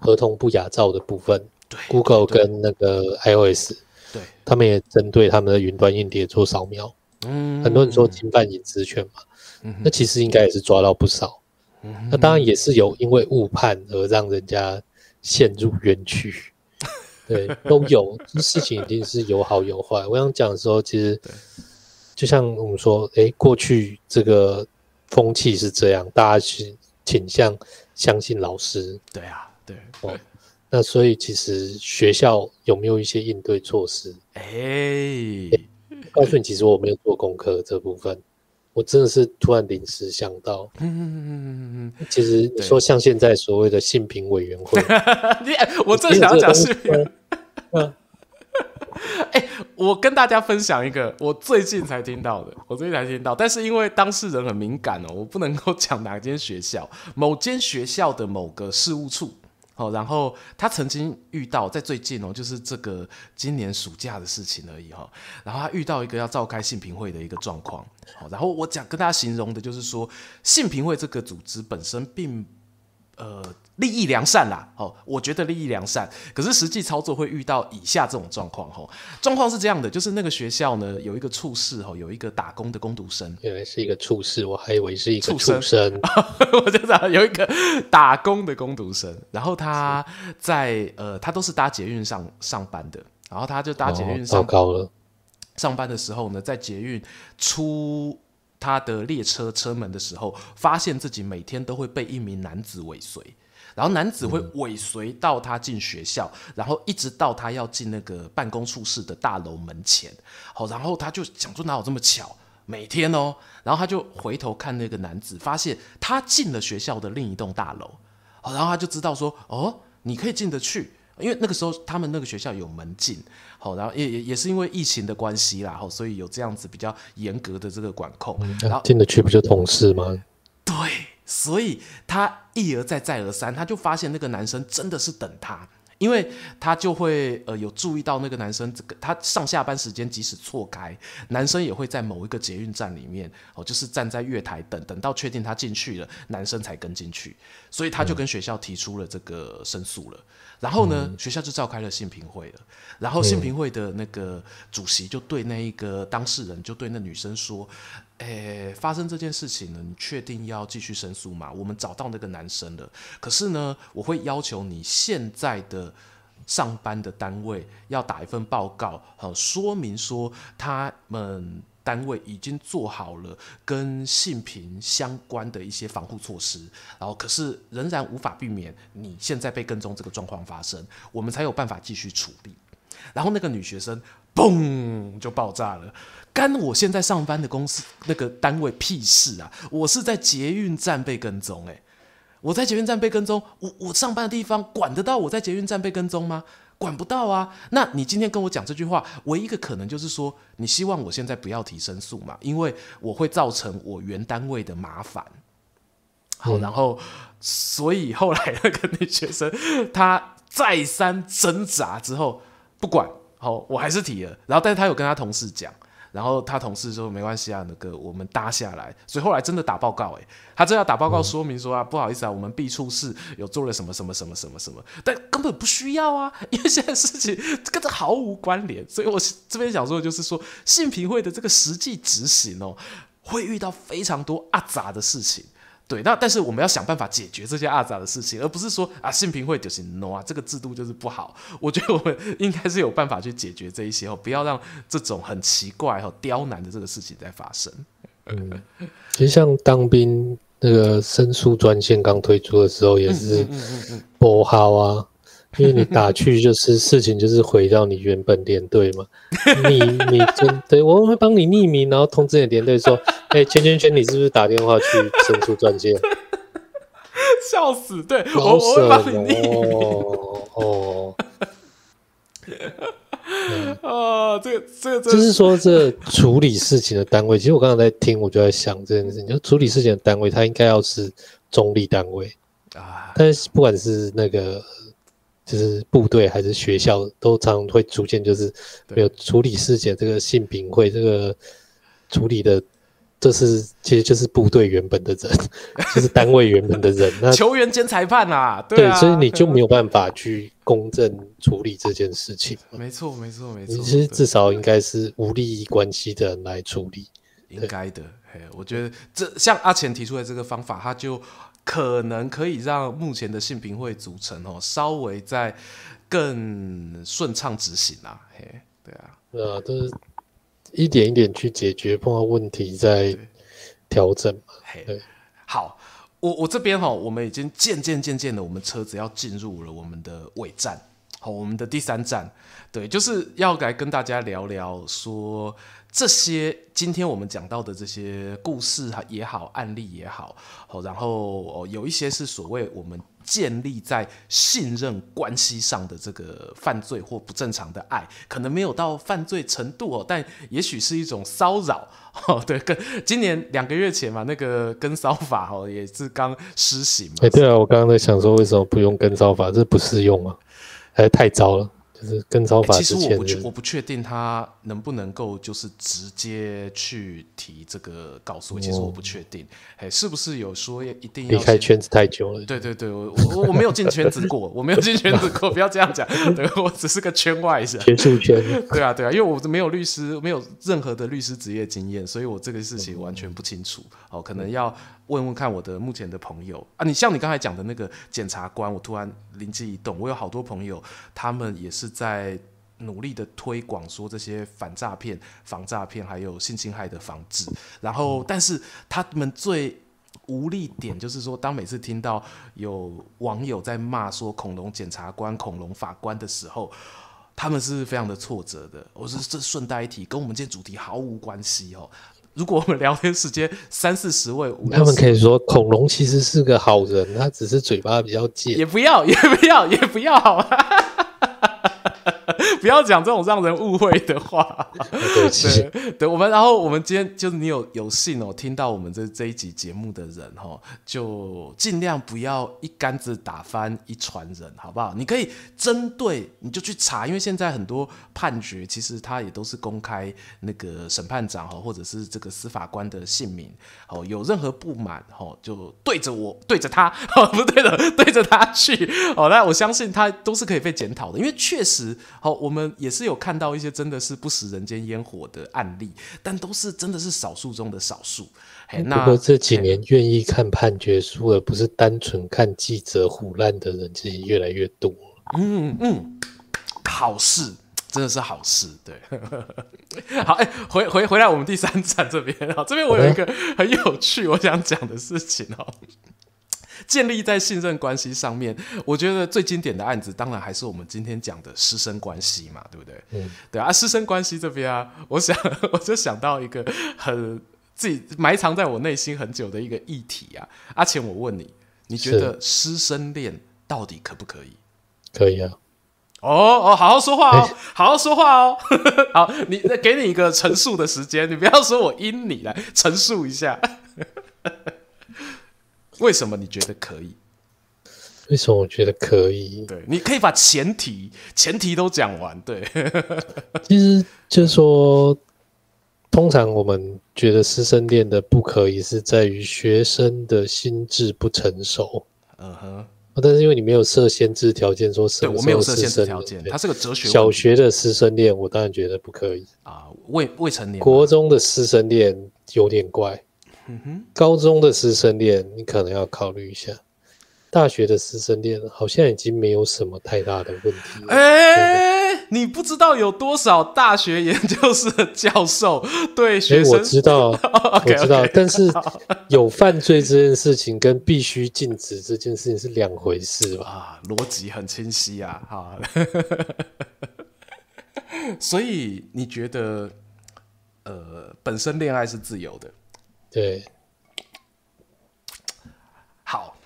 合同不雅照的部分，对，Google 跟那个 iOS，对，他们也针对他们的云端硬碟做扫描。嗯，很多人说侵犯隐私权嘛，嗯，那其实应该也是抓到不少。嗯，那当然也是有因为误判而让人家陷入冤屈。对，都有，这事情一定是有好有坏。我想讲的时候，其实就像我们说，哎，过去这个。风气是这样，大家是倾向相信老师。对啊，对哦。那所以其实学校有没有一些应对措施？哎、欸，告诉你，其实我没有做功课这部分，我真的是突然临时想到。嗯嗯嗯嗯嗯。其实你说像现在所谓的性平委员会，你我正想要讲性平。嗯。哎、我跟大家分享一个我最近才听到的，我最近才听到，但是因为当事人很敏感哦，我不能够讲哪间学校，某间学校的某个事务处，哦，然后他曾经遇到在最近哦，就是这个今年暑假的事情而已哈，然后他遇到一个要召开性平会的一个状况，好，然后我讲跟大家形容的就是说，性平会这个组织本身并。呃，利益良善啦，哦，我觉得利益良善，可是实际操作会遇到以下这种状况，吼，状况是这样的，就是那个学校呢有一个处室，吼，有一个打工的工读生，原来是一个处室，我还以为是一个畜生，我就讲有一个打工的工读生，然后他在呃，他都是搭捷运上上班的，然后他就搭捷运上、哦、上班的时候呢，在捷运出。他的列车车门的时候，发现自己每天都会被一名男子尾随，然后男子会尾随到他进学校，嗯，然后一直到他要进那个办公处室的大楼门前。好，然后他就想说哪有这么巧，每天哦，然后他就回头看那个男子，发现他进了学校的另一栋大楼。好，然后他就知道说哦，你可以进得去。因为那个时候他们那个学校有门禁，好，然后也也也是因为疫情的关系啦，好，所以有这样子比较严格的这个管控。嗯、然后进得去不就同事吗？对，所以他一而再再而三，他就发现那个男生真的是等他。因为他就会呃有注意到那个男生，这个他上下班时间即使错开，男生也会在某一个捷运站里面哦，就是站在月台等，等到确定他进去了，男生才跟进去，所以他就跟学校提出了这个申诉了。然后呢，学校就召开了性评会了。然后性评会的那个主席就对那一个当事人，就对那女生说。诶，发生这件事情呢，你确定要继续申诉吗？我们找到那个男生了，可是呢，我会要求你现在的上班的单位要打一份报告，好，说明说他们单位已经做好了跟性平相关的一些防护措施，然后可是仍然无法避免你现在被跟踪这个状况发生，我们才有办法继续处理。然后那个女学生嘣就爆炸了。干我现在上班的公司那个单位屁事啊！我是在捷运站被跟踪，诶，我在捷运站被跟踪，我我上班的地方管得到我在捷运站被跟踪吗？管不到啊。那你今天跟我讲这句话，唯一一个可能就是说，你希望我现在不要提申诉嘛，因为我会造成我原单位的麻烦。好，然后所以后来那个女学生她再三挣扎之后，不管，好，我还是提了。然后，但是她有跟她同事讲。然后他同事说没关系啊，那个我们搭下来，所以后来真的打报告，诶，他真的要打报告说明说啊，不好意思啊，我们 B 处室有做了什么什么什么什么什么，但根本不需要啊，因为现在事情跟这毫无关联，所以我这边想说的就是说，性平会的这个实际执行哦，会遇到非常多阿杂的事情。对，那但是我们要想办法解决这些阿杂的事情，而不是说啊，性平会就是 no 啊，这个制度就是不好。我觉得我们 应该是有办法去解决这一些哦，不要让这种很奇怪和刁难的这个事情在发生。嗯，其实像当兵那个申诉专线刚推出的时候，也是不好啊。因为你打去就是事情就是回到你原本连队嘛，你你真对，我会帮你匿名，然后通知你连队说，哎、欸，圈圈圈，你是不是打电话去申诉钻戒？笑死，对，我我会帮你匿名。哦 哦，啊，这个这个就是说，这处理事情的单位，其实我刚刚在听，我就在想这件事情，就处理事情的单位，它应该要是中立单位啊，但是不管是那个。就是部队还是学校，都常会逐渐，就是没有处理事件。这个性平会这个处理的，这是其实就是部队原本的人，就是单位原本的人。那球员兼裁判啊，对，对，所以你就没有办法去公正处理这件事情。没错，没错，没错。其实至少应该是无利益关系的人来处理，应该的。嘿，我觉得这像阿钱提出的这个方法，他就。可能可以让目前的性平会组成哦，稍微在更顺畅执行啊，嘿，对啊，对啊，都是一点一点去解决碰到问题再调整嘛，嘿，对，好，我我这边哈，我们已经渐渐渐渐的，我们车子要进入了我们的尾站，好，我们的第三站，对，就是要来跟大家聊聊说。这些今天我们讲到的这些故事也好，案例也好，然后哦有一些是所谓我们建立在信任关系上的这个犯罪或不正常的爱，可能没有到犯罪程度哦，但也许是一种骚扰 哦。对，跟今年两个月前嘛，那个跟骚法哦也是刚施行嘛。哎，对啊，我刚刚在想说，为什么不用跟骚法？这不适用吗？还是太糟了？就是跟骚法、欸，其实我不我不确定他能不能够就是直接去提这个告诉。其实我不确定，哎、哦，是不是有说一定要离开圈子太久了？对对对，我我我没有进圈子过，我没有进圈子过，不要这样讲，对，我只是个圈外人。学术圈，对啊对啊，因为我没有律师，没有任何的律师职业经验，所以我这个事情完全不清楚。哦，可能要问问看我的目前的朋友啊，你像你刚才讲的那个检察官，我突然灵机一动，我有好多朋友，他们也是。在努力的推广说这些反诈骗、防诈骗，还有性侵害的防治。然后，但是他们最无力点就是说，当每次听到有网友在骂说“恐龙检察官”、“恐龙法官”的时候，他们是非常的挫折的。我是这顺带一提，跟我们今天主题毫无关系哦。如果我们聊天时间三四十位，他们可以说恐龙其实是个好人，他只是嘴巴比较贱。也不要，也不要，也不要，好吗？不要讲这种让人误会的话。对，对，我们然后我们今天就是你有有幸哦，听到我们这这一集节目的人哈，就尽量不要一竿子打翻一船人，好不好？你可以针对你就去查，因为现在很多判决其实他也都是公开那个审判长哈，或者是这个司法官的姓名哦。有任何不满哈，就对着我对着他哦，不对的，对着他去哦。那我相信他都是可以被检讨的，因为确实好我们。也是有看到一些真的是不食人间烟火的案例，但都是真的是少数中的少数。哎那不过这几年愿意看判决书而不是单纯看记者唬烂的人，其实越来越多。嗯嗯，好事真的是好事。对，好，哎、欸，回回回来我们第三站这边啊，这边我有一个很有趣我想讲的事情哦。建立在信任关系上面，我觉得最经典的案子，当然还是我们今天讲的师生关系嘛，对不对？嗯，对啊，师生关系这边啊，我想 我就想到一个很自己埋藏在我内心很久的一个议题啊。阿钱，我问你，你觉得师生恋到底可不可以？可以啊。哦哦，好好说话哦，欸、好好说话哦。好，你给你一个陈述的时间，你不要说我阴你来陈述一下，为什么你觉得可以？为什么我觉得可以？对，你可以把前提前提都讲完。对，其实就是说，通常我们觉得师生恋的不可以，是在于学生的心智不成熟。嗯哼，但是因为你没有设限制条件，说什么对我没有设限制条件，它是个哲学。小学的师生恋，我当然觉得不可以啊，未未成年。国中的师生恋有点怪。嗯哼，高中的师生恋，你可能要考虑一下。大学的师生恋好像已经没有什么太大的问题了。哎、欸，你不知道有多少大学研究室的教授 对学生？欸、我知道，我知道，但是有犯罪这件事情跟必须禁止这件事情是两回事吧？啊，逻辑很清晰啊！哈，所以你觉得，呃，本身恋爱是自由的？对。好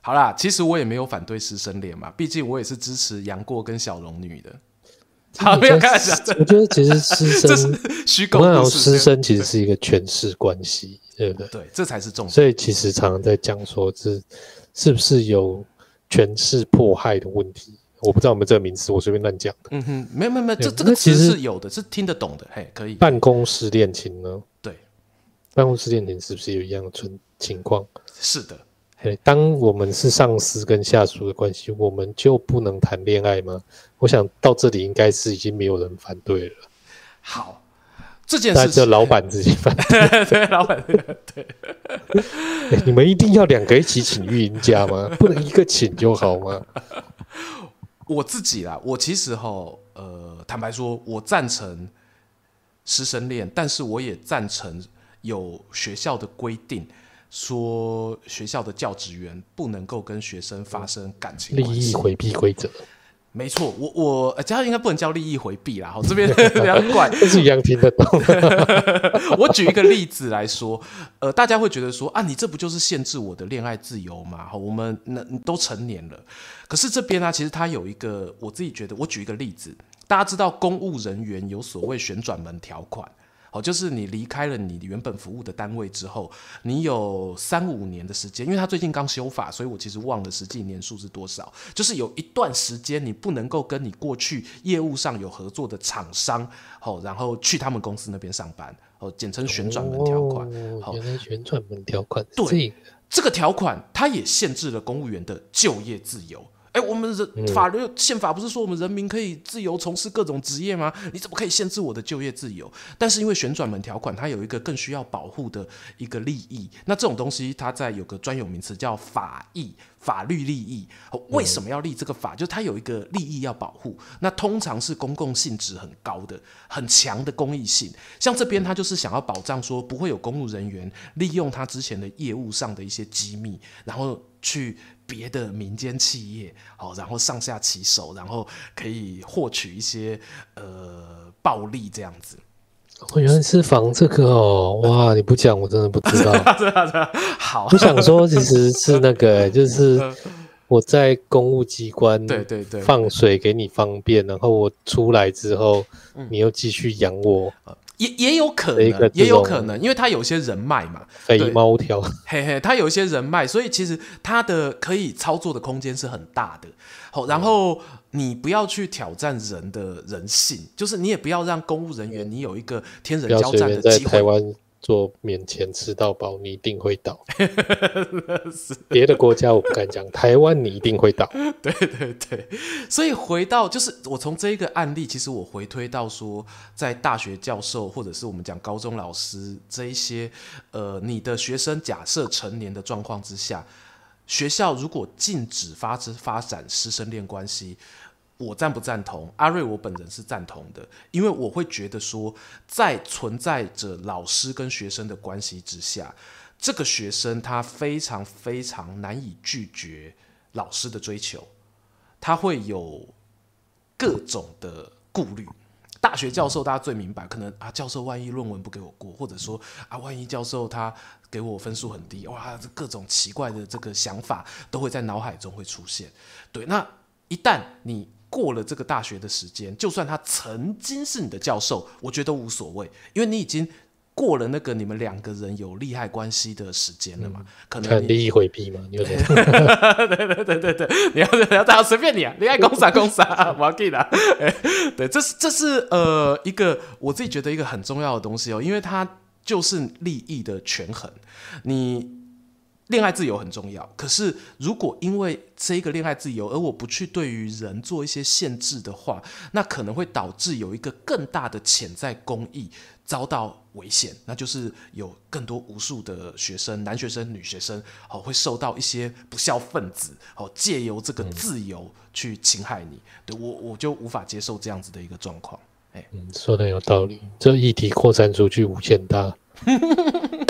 好啦，其实我也没有反对师生恋嘛，毕竟我也是支持杨过跟小龙女的。好，没有开玩笑。我觉得其实师生，这是虚构。师生其实是一个权势关系，对不对？对，这才是重点。所以其实常常在讲说，这是不是有权势迫害的问题？我不知道有没有这个名词，我随便乱讲的。嗯哼，没有没有没有，这这个词是有的，是听得懂的。嘿，可以。办公室恋情呢？对，办公室恋情是不是有一样的存情况？是的。当我们是上司跟下属的关系，我们就不能谈恋爱吗？我想到这里应该是已经没有人反对了。好，这件事只有老板自己反对。对，老板对。你们一定要两个一起请育婴假吗？不能一个请就好吗？我自己啦，我其实哈，呃，坦白说，我赞成师生恋，但是我也赞成有学校的规定。说学校的教职员不能够跟学生发生感情利益回避规则，没错，我我这样应该不能叫利益回避啦。好，这边 比较怪，这是一样听得懂。我举一个例子来说，呃，大家会觉得说啊，你这不就是限制我的恋爱自由吗？好，我们那都成年了，可是这边呢、啊，其实它有一个，我自己觉得，我举一个例子，大家知道公务人员有所谓旋转门条款。哦，就是你离开了你原本服务的单位之后，你有三五年的时间，因为他最近刚修法，所以我其实忘了实际年数是多少。就是有一段时间你不能够跟你过去业务上有合作的厂商，哦，然后去他们公司那边上班，哦，简称旋转门条款。哦，原来旋转门条款。对，这个条款它也限制了公务员的就业自由。哎，我们人法律宪法不是说我们人民可以自由从事各种职业吗？你怎么可以限制我的就业自由？但是因为旋转门条款，它有一个更需要保护的一个利益。那这种东西，它在有个专有名词叫法益，法律利益。为什么要立这个法？就是它有一个利益要保护。那通常是公共性质很高的、很强的公益性。像这边，它就是想要保障说，不会有公务人员利用他之前的业务上的一些机密，然后去。别的民间企业，好，然后上下其手，然后可以获取一些呃暴利这样子。我原来是防这个哦，哇！你不讲我真的不知道。好，我想说其实是那个，就是我在公务机关，对对对，放水给你方便，然后我出来之后，你又继续养我。也也有可能，也有可能，因为他有些人脉嘛，肥猫条，嘿嘿，他有一些人脉，所以其实他的可以操作的空间是很大的。好，然后你不要去挑战人的人性，就是你也不要让公务人员你有一个天人交战的机会。做免钱吃到饱，你一定会倒。别的国家我不敢讲，台湾你一定会倒。对对对，所以回到就是我从这一个案例，其实我回推到说，在大学教授或者是我们讲高中老师这一些，呃，你的学生假设成年的状况之下，学校如果禁止发之发展师生恋关系。我赞不赞同？阿瑞，我本人是赞同的，因为我会觉得说，在存在着老师跟学生的关系之下，这个学生他非常非常难以拒绝老师的追求，他会有各种的顾虑。大学教授大家最明白，可能啊，教授万一论文不给我过，或者说啊，万一教授他给我分数很低，哇，这各种奇怪的这个想法都会在脑海中会出现。对，那一旦你过了这个大学的时间，就算他曾经是你的教授，我觉得都无所谓，因为你已经。过了那个你们两个人有利害关系的时间了嘛？嗯、可能利益回避嘛？对对对对对对，你要你要大家随便你啊，你爱公啥公啥，我要给的。对，这是这是呃一个我自己觉得一个很重要的东西哦，因为它就是利益的权衡。你。恋爱自由很重要，可是如果因为这一个恋爱自由而我不去对于人做一些限制的话，那可能会导致有一个更大的潜在公益遭到危险，那就是有更多无数的学生，男学生、女学生，哦，会受到一些不孝分子哦借由这个自由去侵害你，对我我就无法接受这样子的一个状况。哎，嗯，说的有道理，这议题扩散出去无限大。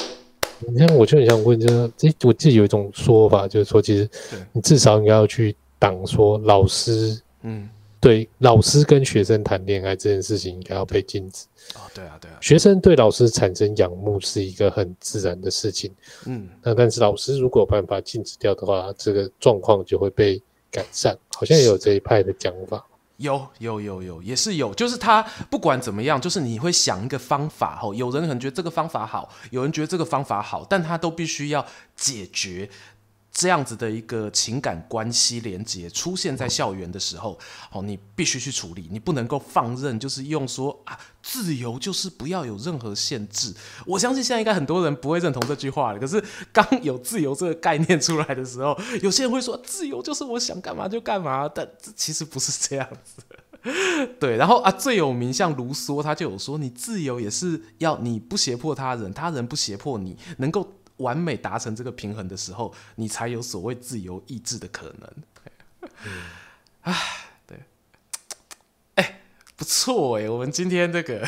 你看，我就很想问，就是这我自己有一种说法，就是说，其实你至少应该要去挡说老师，嗯，对，老师跟学生谈恋爱这件事情应该要被禁止。哦，对啊，对啊，学生对老师产生仰慕是一个很自然的事情，嗯，那但是老师如果有办法禁止掉的话，这个状况就会被改善，好像也有这一派的讲法。有有有有，也是有，就是他不管怎么样，就是你会想一个方法吼，有人可能觉得这个方法好，有人觉得这个方法好，但他都必须要解决这样子的一个情感关系连接出现在校园的时候，哦，你必须去处理，你不能够放任，就是用说啊，自由就是不要有任何限制。我相信现在应该很多人不会认同这句话了，可是刚有自由这个概念出来的时候，有些人会说自由就是我想干嘛就干嘛，但这其实不是这样子。对，然后啊，最有名像卢梭，他就有说，你自由也是要你不胁迫他人，他人不胁迫你，能够。完美达成这个平衡的时候，你才有所谓自由意志的可能。嗯，哎，对，哎，不错哎，我们今天这个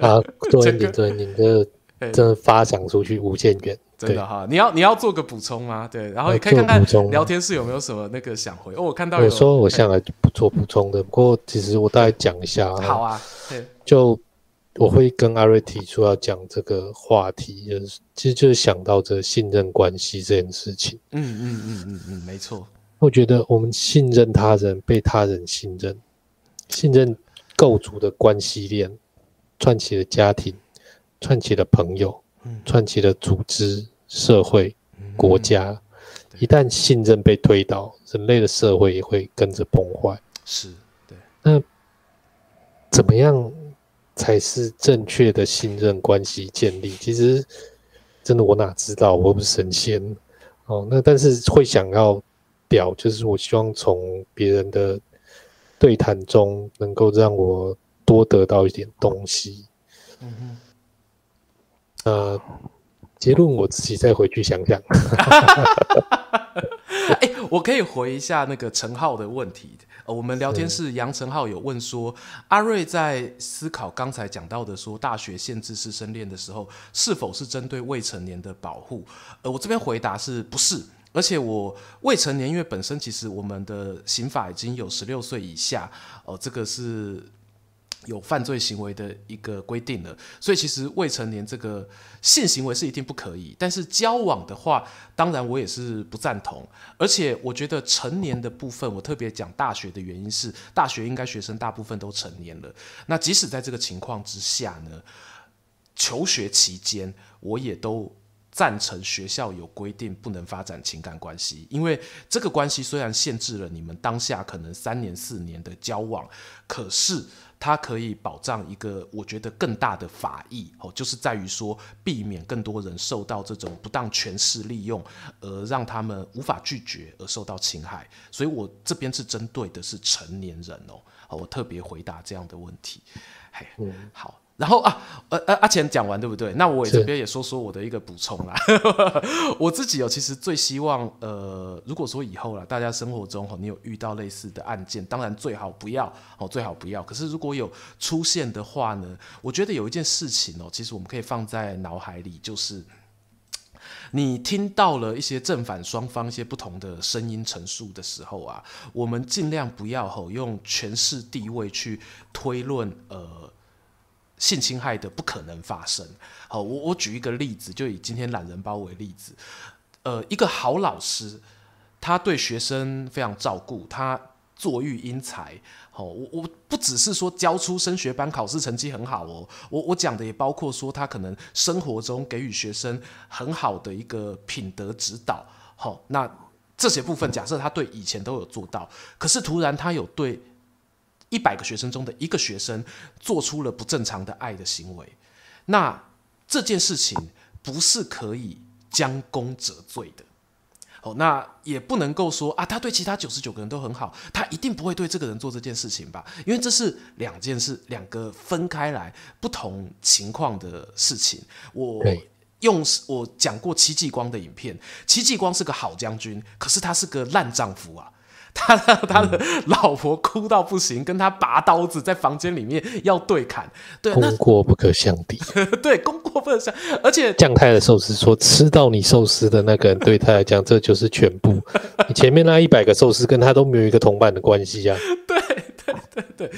啊，对你对，你的真的发展出去无限远，真的哈。你要你要做个补充吗？对，然后你可以看看聊天室有没有什么那个想回。哦，我看到有说我向来不做补充的，不过其实我大概讲一下。好啊，对，就。我会跟阿瑞提出要讲这个话题，就是其实就是想到这信任关系这件事情。嗯嗯嗯嗯嗯，没错。我觉得我们信任他人，被他人信任，信任构筑的关系链，串起了家庭，串起了朋友，串起了组织、社会、国家。一旦信任被推倒，人类的社会也会跟着崩坏。是，对。那怎么样？才是正确的信任关系建立。其实，真的我哪知道，我又不是神仙哦。那但是会想要表，就是我希望从别人的对谈中，能够让我多得到一点东西。嗯哼。呃，结论我自己再回去想想。哎、欸，我可以回一下那个陈浩的问题。呃，我们聊天室杨成浩有问说，阿瑞在思考刚才讲到的说大学限制师生恋的时候，是否是针对未成年的保护？呃，我这边回答是不是？而且我未成年，因为本身其实我们的刑法已经有十六岁以下，哦、呃，这个是。有犯罪行为的一个规定了，所以其实未成年这个性行为是一定不可以。但是交往的话，当然我也是不赞同。而且我觉得成年的部分，我特别讲大学的原因是，大学应该学生大部分都成年了。那即使在这个情况之下呢，求学期间我也都赞成学校有规定不能发展情感关系，因为这个关系虽然限制了你们当下可能三年四年的交往，可是。它可以保障一个我觉得更大的法益哦，就是在于说避免更多人受到这种不当权势利用，而让他们无法拒绝而受到侵害。所以我这边是针对的是成年人哦，我特别回答这样的问题。嘿，嗯，好。然后啊，呃呃，阿钱讲完对不对？那我也这边也说说我的一个补充啦。我自己哦其实最希望，呃，如果说以后啦，大家生活中你有遇到类似的案件，当然最好不要哦，最好不要。可是如果有出现的话呢，我觉得有一件事情哦，其实我们可以放在脑海里，就是你听到了一些正反双方一些不同的声音陈述的时候啊，我们尽量不要吼用权势地位去推论呃性侵害的不可能发生。好，我我举一个例子，就以今天懒人包为例子，呃，一个好老师，他对学生非常照顾，他作育英才。好，我我不只是说教出升学班考试成绩很好哦，我我讲的也包括说他可能生活中给予学生很好的一个品德指导。好，那这些部分假设他对以前都有做到，可是突然他有对一百个学生中的一个学生做出了不正常的爱的行为，那这件事情不是可以将功折罪的。哦，那也不能够说啊，他对其他九十九个人都很好，他一定不会对这个人做这件事情吧？因为这是两件事，两个分开来不同情况的事情。我用我讲过戚继光的影片，戚继光是个好将军，可是他是个烂丈夫啊。他他的老婆哭到不行，跟他拔刀子在房间里面要对砍，对，功过不可相抵。对，功过不可相，而且酱太的寿司说，吃到你寿司的那个人对他来讲，这就是全部。你前面那一百个寿司跟他都没有一个同伴的关系啊。对对对对。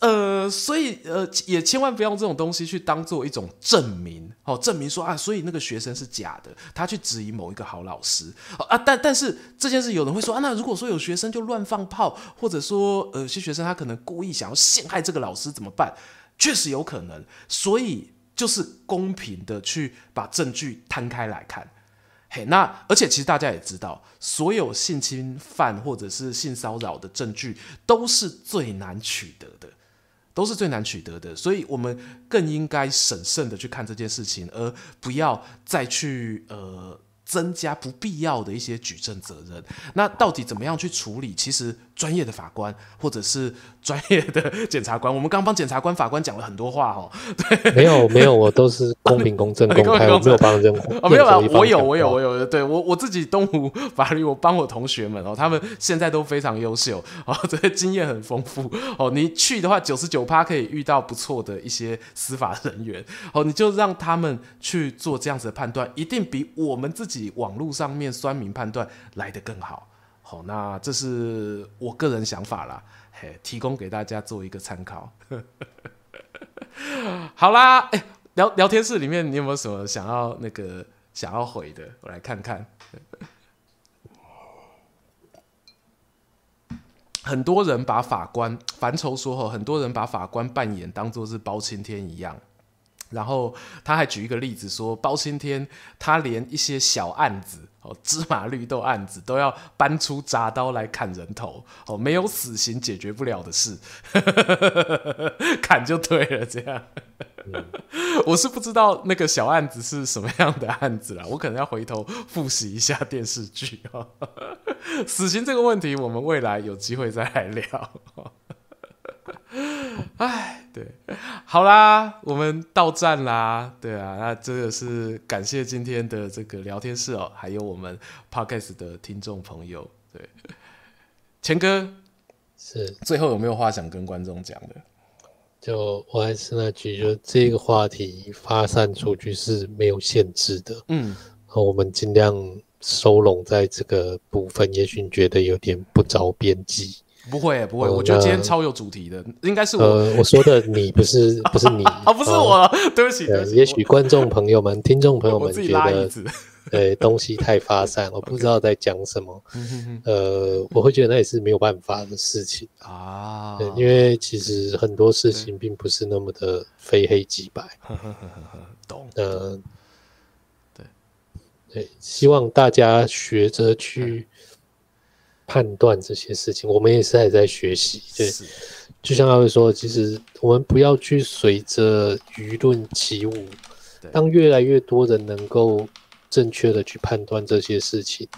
呃，所以呃，也千万不要用这种东西去当做一种证明哦，证明说啊，所以那个学生是假的，他去质疑某一个好老师啊，但但是这件事有人会说啊，那如果说有学生就乱放炮，或者说呃，有些学生他可能故意想要陷害这个老师怎么办？确实有可能，所以就是公平的去把证据摊开来看。嘿，那而且其实大家也知道，所有性侵犯或者是性骚扰的证据都是最难取得的，都是最难取得的，所以我们更应该审慎的去看这件事情，而不要再去呃。增加不必要的一些举证责任，那到底怎么样去处理？其实专业的法官或者是专业的检察官，我们刚帮检察官、法官讲了很多话哦。对，没有没有，我都是公平、公正、公开，我没有帮任何。哦，没有啊，我有我有我有，对我我自己东吴法律，我帮我同学们哦，他们现在都非常优秀哦，这些经验很丰富哦。你去的话，九十九趴可以遇到不错的一些司法人员哦，你就让他们去做这样子的判断，一定比我们自己。网络上面酸民判断来得更好，好，那这是我个人想法啦，嘿，提供给大家做一个参考。好啦，聊聊天室里面你有没有什么想要那个想要回的？我来看看。很多人把法官 凡愁说吼，很多人把法官扮演当作是包青天一样。然后他还举一个例子说，包青天他连一些小案子哦，芝麻绿豆案子都要搬出铡刀来砍人头哦，没有死刑解决不了的事，砍就对了。这样，嗯、我是不知道那个小案子是什么样的案子啦，我可能要回头复习一下电视剧哦。死刑这个问题，我们未来有机会再来聊。哎，对，好啦，我们到站啦，对啊，那这个是感谢今天的这个聊天室哦，还有我们 Podcast 的听众朋友，对，钱哥是最后有没有话想跟观众讲的？就我还是那句，就这个话题发散出去是没有限制的，嗯，和我们尽量收拢在这个部分，也许你觉得有点不着边际。不会不会，我觉得今天超有主题的，应该是我。呃，我说的你不是 不是你啊，不是我，对不起。也许观众朋友们、听众朋友们觉得，呃，东西太发散，我不知道 在讲什么。呃，我会觉得那也是没有办法的事情啊，因为其实很多事情并不是那么的非黑即白。懂。呃，对对，希望大家学着去。判断这些事情，我们也是还在学习。对，就像他会说，其实我们不要去随着舆论起舞。当越来越多人能够正确的去判断这些事情，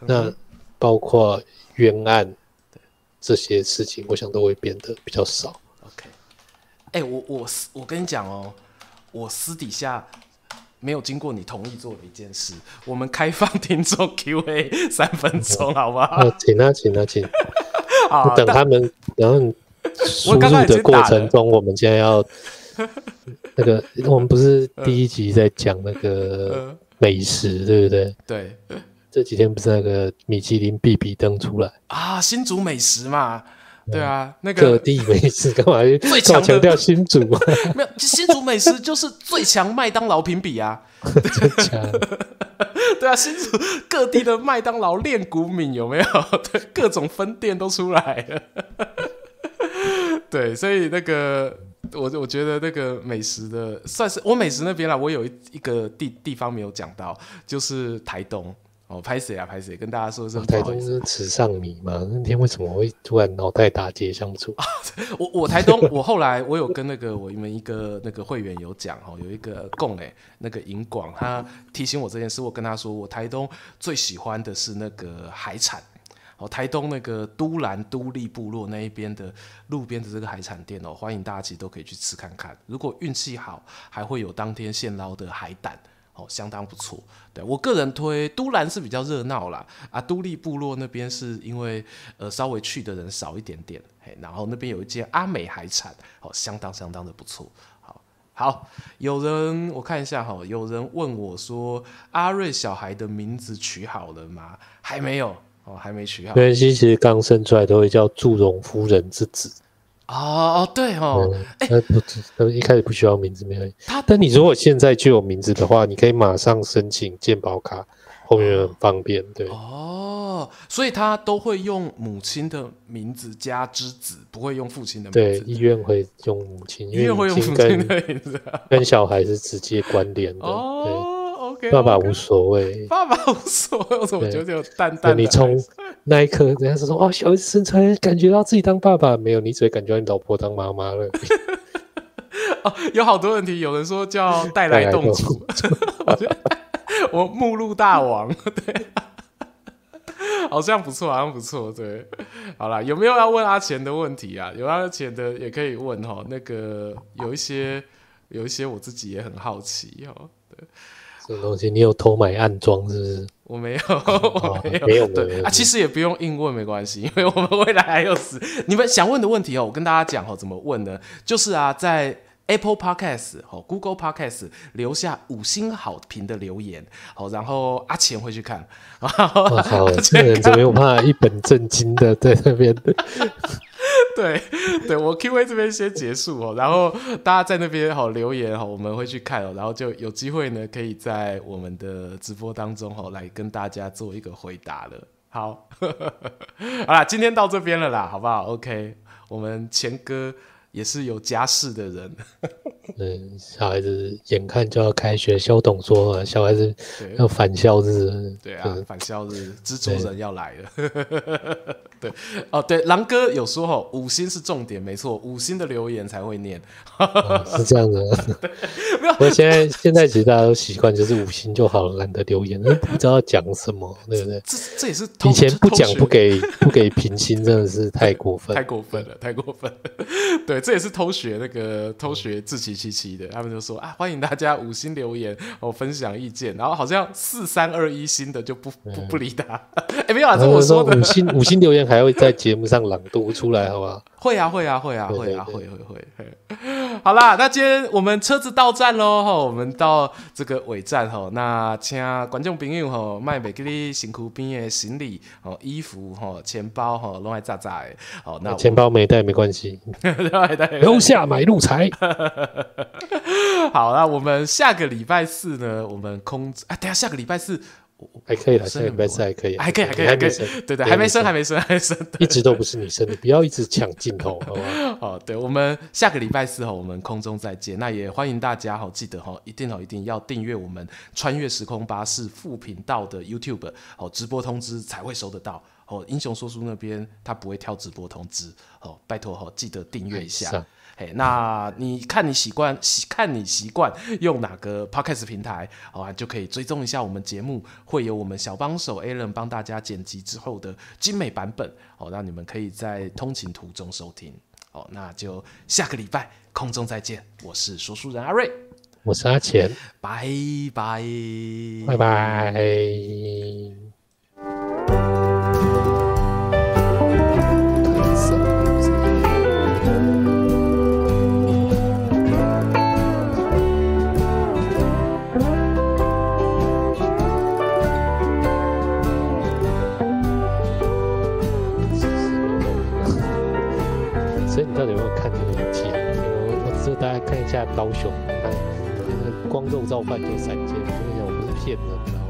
那包括冤案这些事情，我想都会变得比较少。OK，哎，我我我跟你讲哦，我私底下。没有经过你同意做的一件事，我们开放听众 Q&A 三分钟，好不好？啊，请啊，请啊，请。好，等他们，然后输入的过程中，我们现在要那个，我们不是第一集在讲那个美食，对不对？对，这几天不是那个米其林必比登出来啊，新竹美食嘛。对啊，那个各地美食干嘛？最强强调新竹，没有新竹美食就是最强麦当劳评比啊！最强，对啊，新竹各地的麦当劳练骨敏有没有？对，各种分店都出来了。对，所以那个我我觉得那个美食的算是我美食那边啦，我有一一个地地方没有讲到，就是台东。哦，拍谁啊？拍谁？跟大家说声，台东是池上米嘛？那天为什么会突然脑袋打结相处？我我台东，我后来我有跟那个我们一个那个会员有讲哦，有一个共诶，那个银广，他提醒我这件事，我跟他说，我台东最喜欢的是那个海产哦，台东那个都兰都立部落那一边的路边的这个海产店哦，欢迎大家其实都可以去吃看看，如果运气好，还会有当天现捞的海胆。哦，相当不错。对，我个人推都兰是比较热闹啦，啊，都历部落那边是因为呃稍微去的人少一点点，嘿，然后那边有一间阿美海产，哦，相当相当的不错。好，好，有人我看一下哈，有人问我说阿瑞小孩的名字取好了吗？还没有，哦，还没取好。因为其实刚生出来都会叫祝融夫人之子。哦哦对哦，哎、嗯，不，他一开始不需要名字没有。他，但你如果现在就有名字的话，你可以马上申请健保卡，后面很方便。对哦，所以他都会用母亲的名字加之子，不会用父亲的名字。对，医院会用母亲，医院会用母亲的名字，跟小孩是直接关联的。哦。爸爸无所谓，爸爸无所谓，我怎么觉得有淡淡的？你从那一刻，人家是说哦，小孩子生出来感觉到自己当爸爸，没有，你只会感觉到你老婆当妈妈了。哦，有好多问题，有人说叫带来动主，我目录大王，对，好像不错，好像不错，对，好啦，有没有要问阿钱的问题啊？有阿钱的也可以问哈，那个有一些，有一些我自己也很好奇哈，对。这东西你有偷买暗装是不是？我没有，我没有，没有对啊，其实也不用硬问，没关系，因为我们未来还有死。你们想问的问题哦，我跟大家讲哦，怎么问呢？就是啊，在 Apple Podcast 哦，Google Podcast 留下五星好评的留言，好，然后阿钱会去看。好，这人怎么有办法一本正经的在那边？对，对我 Q&A 这边先结束哦，然后大家在那边好留言哈，我们会去看哦，然后就有机会呢，可以在我们的直播当中哈，来跟大家做一个回答了。好，好啦，今天到这边了啦，好不好？OK，我们钱哥。也是有家室的人，嗯，小孩子眼看就要开学，萧董说小孩子要返校日，对啊，返校日，蜘蛛人要来了，对，哦，对，狼哥有说吼，五星是重点，没错，五星的留言才会念，哦、是这样的，没有，我现在现在其实大家都习惯就是五星就好了，懒得留言，不知道讲什么，对不对？这这也是以前不讲不给不给评星，真的是太过分，太过分了，太过分了，对。这也是偷学那个偷学自欺欺欺的，他们就说啊，欢迎大家五星留言哦，分享意见，然后好像四三二一星的就不不不理他，哎、欸，没有啊，这我说的，五星五星留言还会在节目上朗读出来，好不好？会啊会啊会啊会啊会会会。好啦，那今天我们车子到站喽，吼，我们到这个尾站吼，那请观众朋友吼，卖袂记你辛苦边的行李哦，衣服吼，钱包吼，拢爱扎扎的。好，那钱包没带没关系，留下买路财。好，那我们下个礼拜四呢，我们空啊，等下下个礼拜四。还可以了，下礼拜四还可以，还可以，还可以，还可以，对对，还没生，还没生，还没生，一直都不是你生的，不要一直抢镜头，好吧？哦，对，我们下个礼拜四哈，我们空中再见。那也欢迎大家哈，记得哈，一定哈，一定要订阅我们穿越时空巴士副频道的 YouTube，哦，直播通知才会收得到。哦，英雄说书那边他不会跳直播通知，哦，拜托哦，记得订阅一下。那你看你习惯习看你习惯用哪个 Podcast 平台，好啊，就可以追踪一下我们节目，会有我们小帮手 Alan 帮大家剪辑之后的精美版本，好，让你们可以在通勤途中收听。好，那就下个礼拜空中再见，我是说书人阿瑞，我是阿钱，拜拜，拜拜。有没有看这个影集？我我只有大家看一下高雄，看那个光肉燥饭就三件，我跟你讲，我不是骗人的。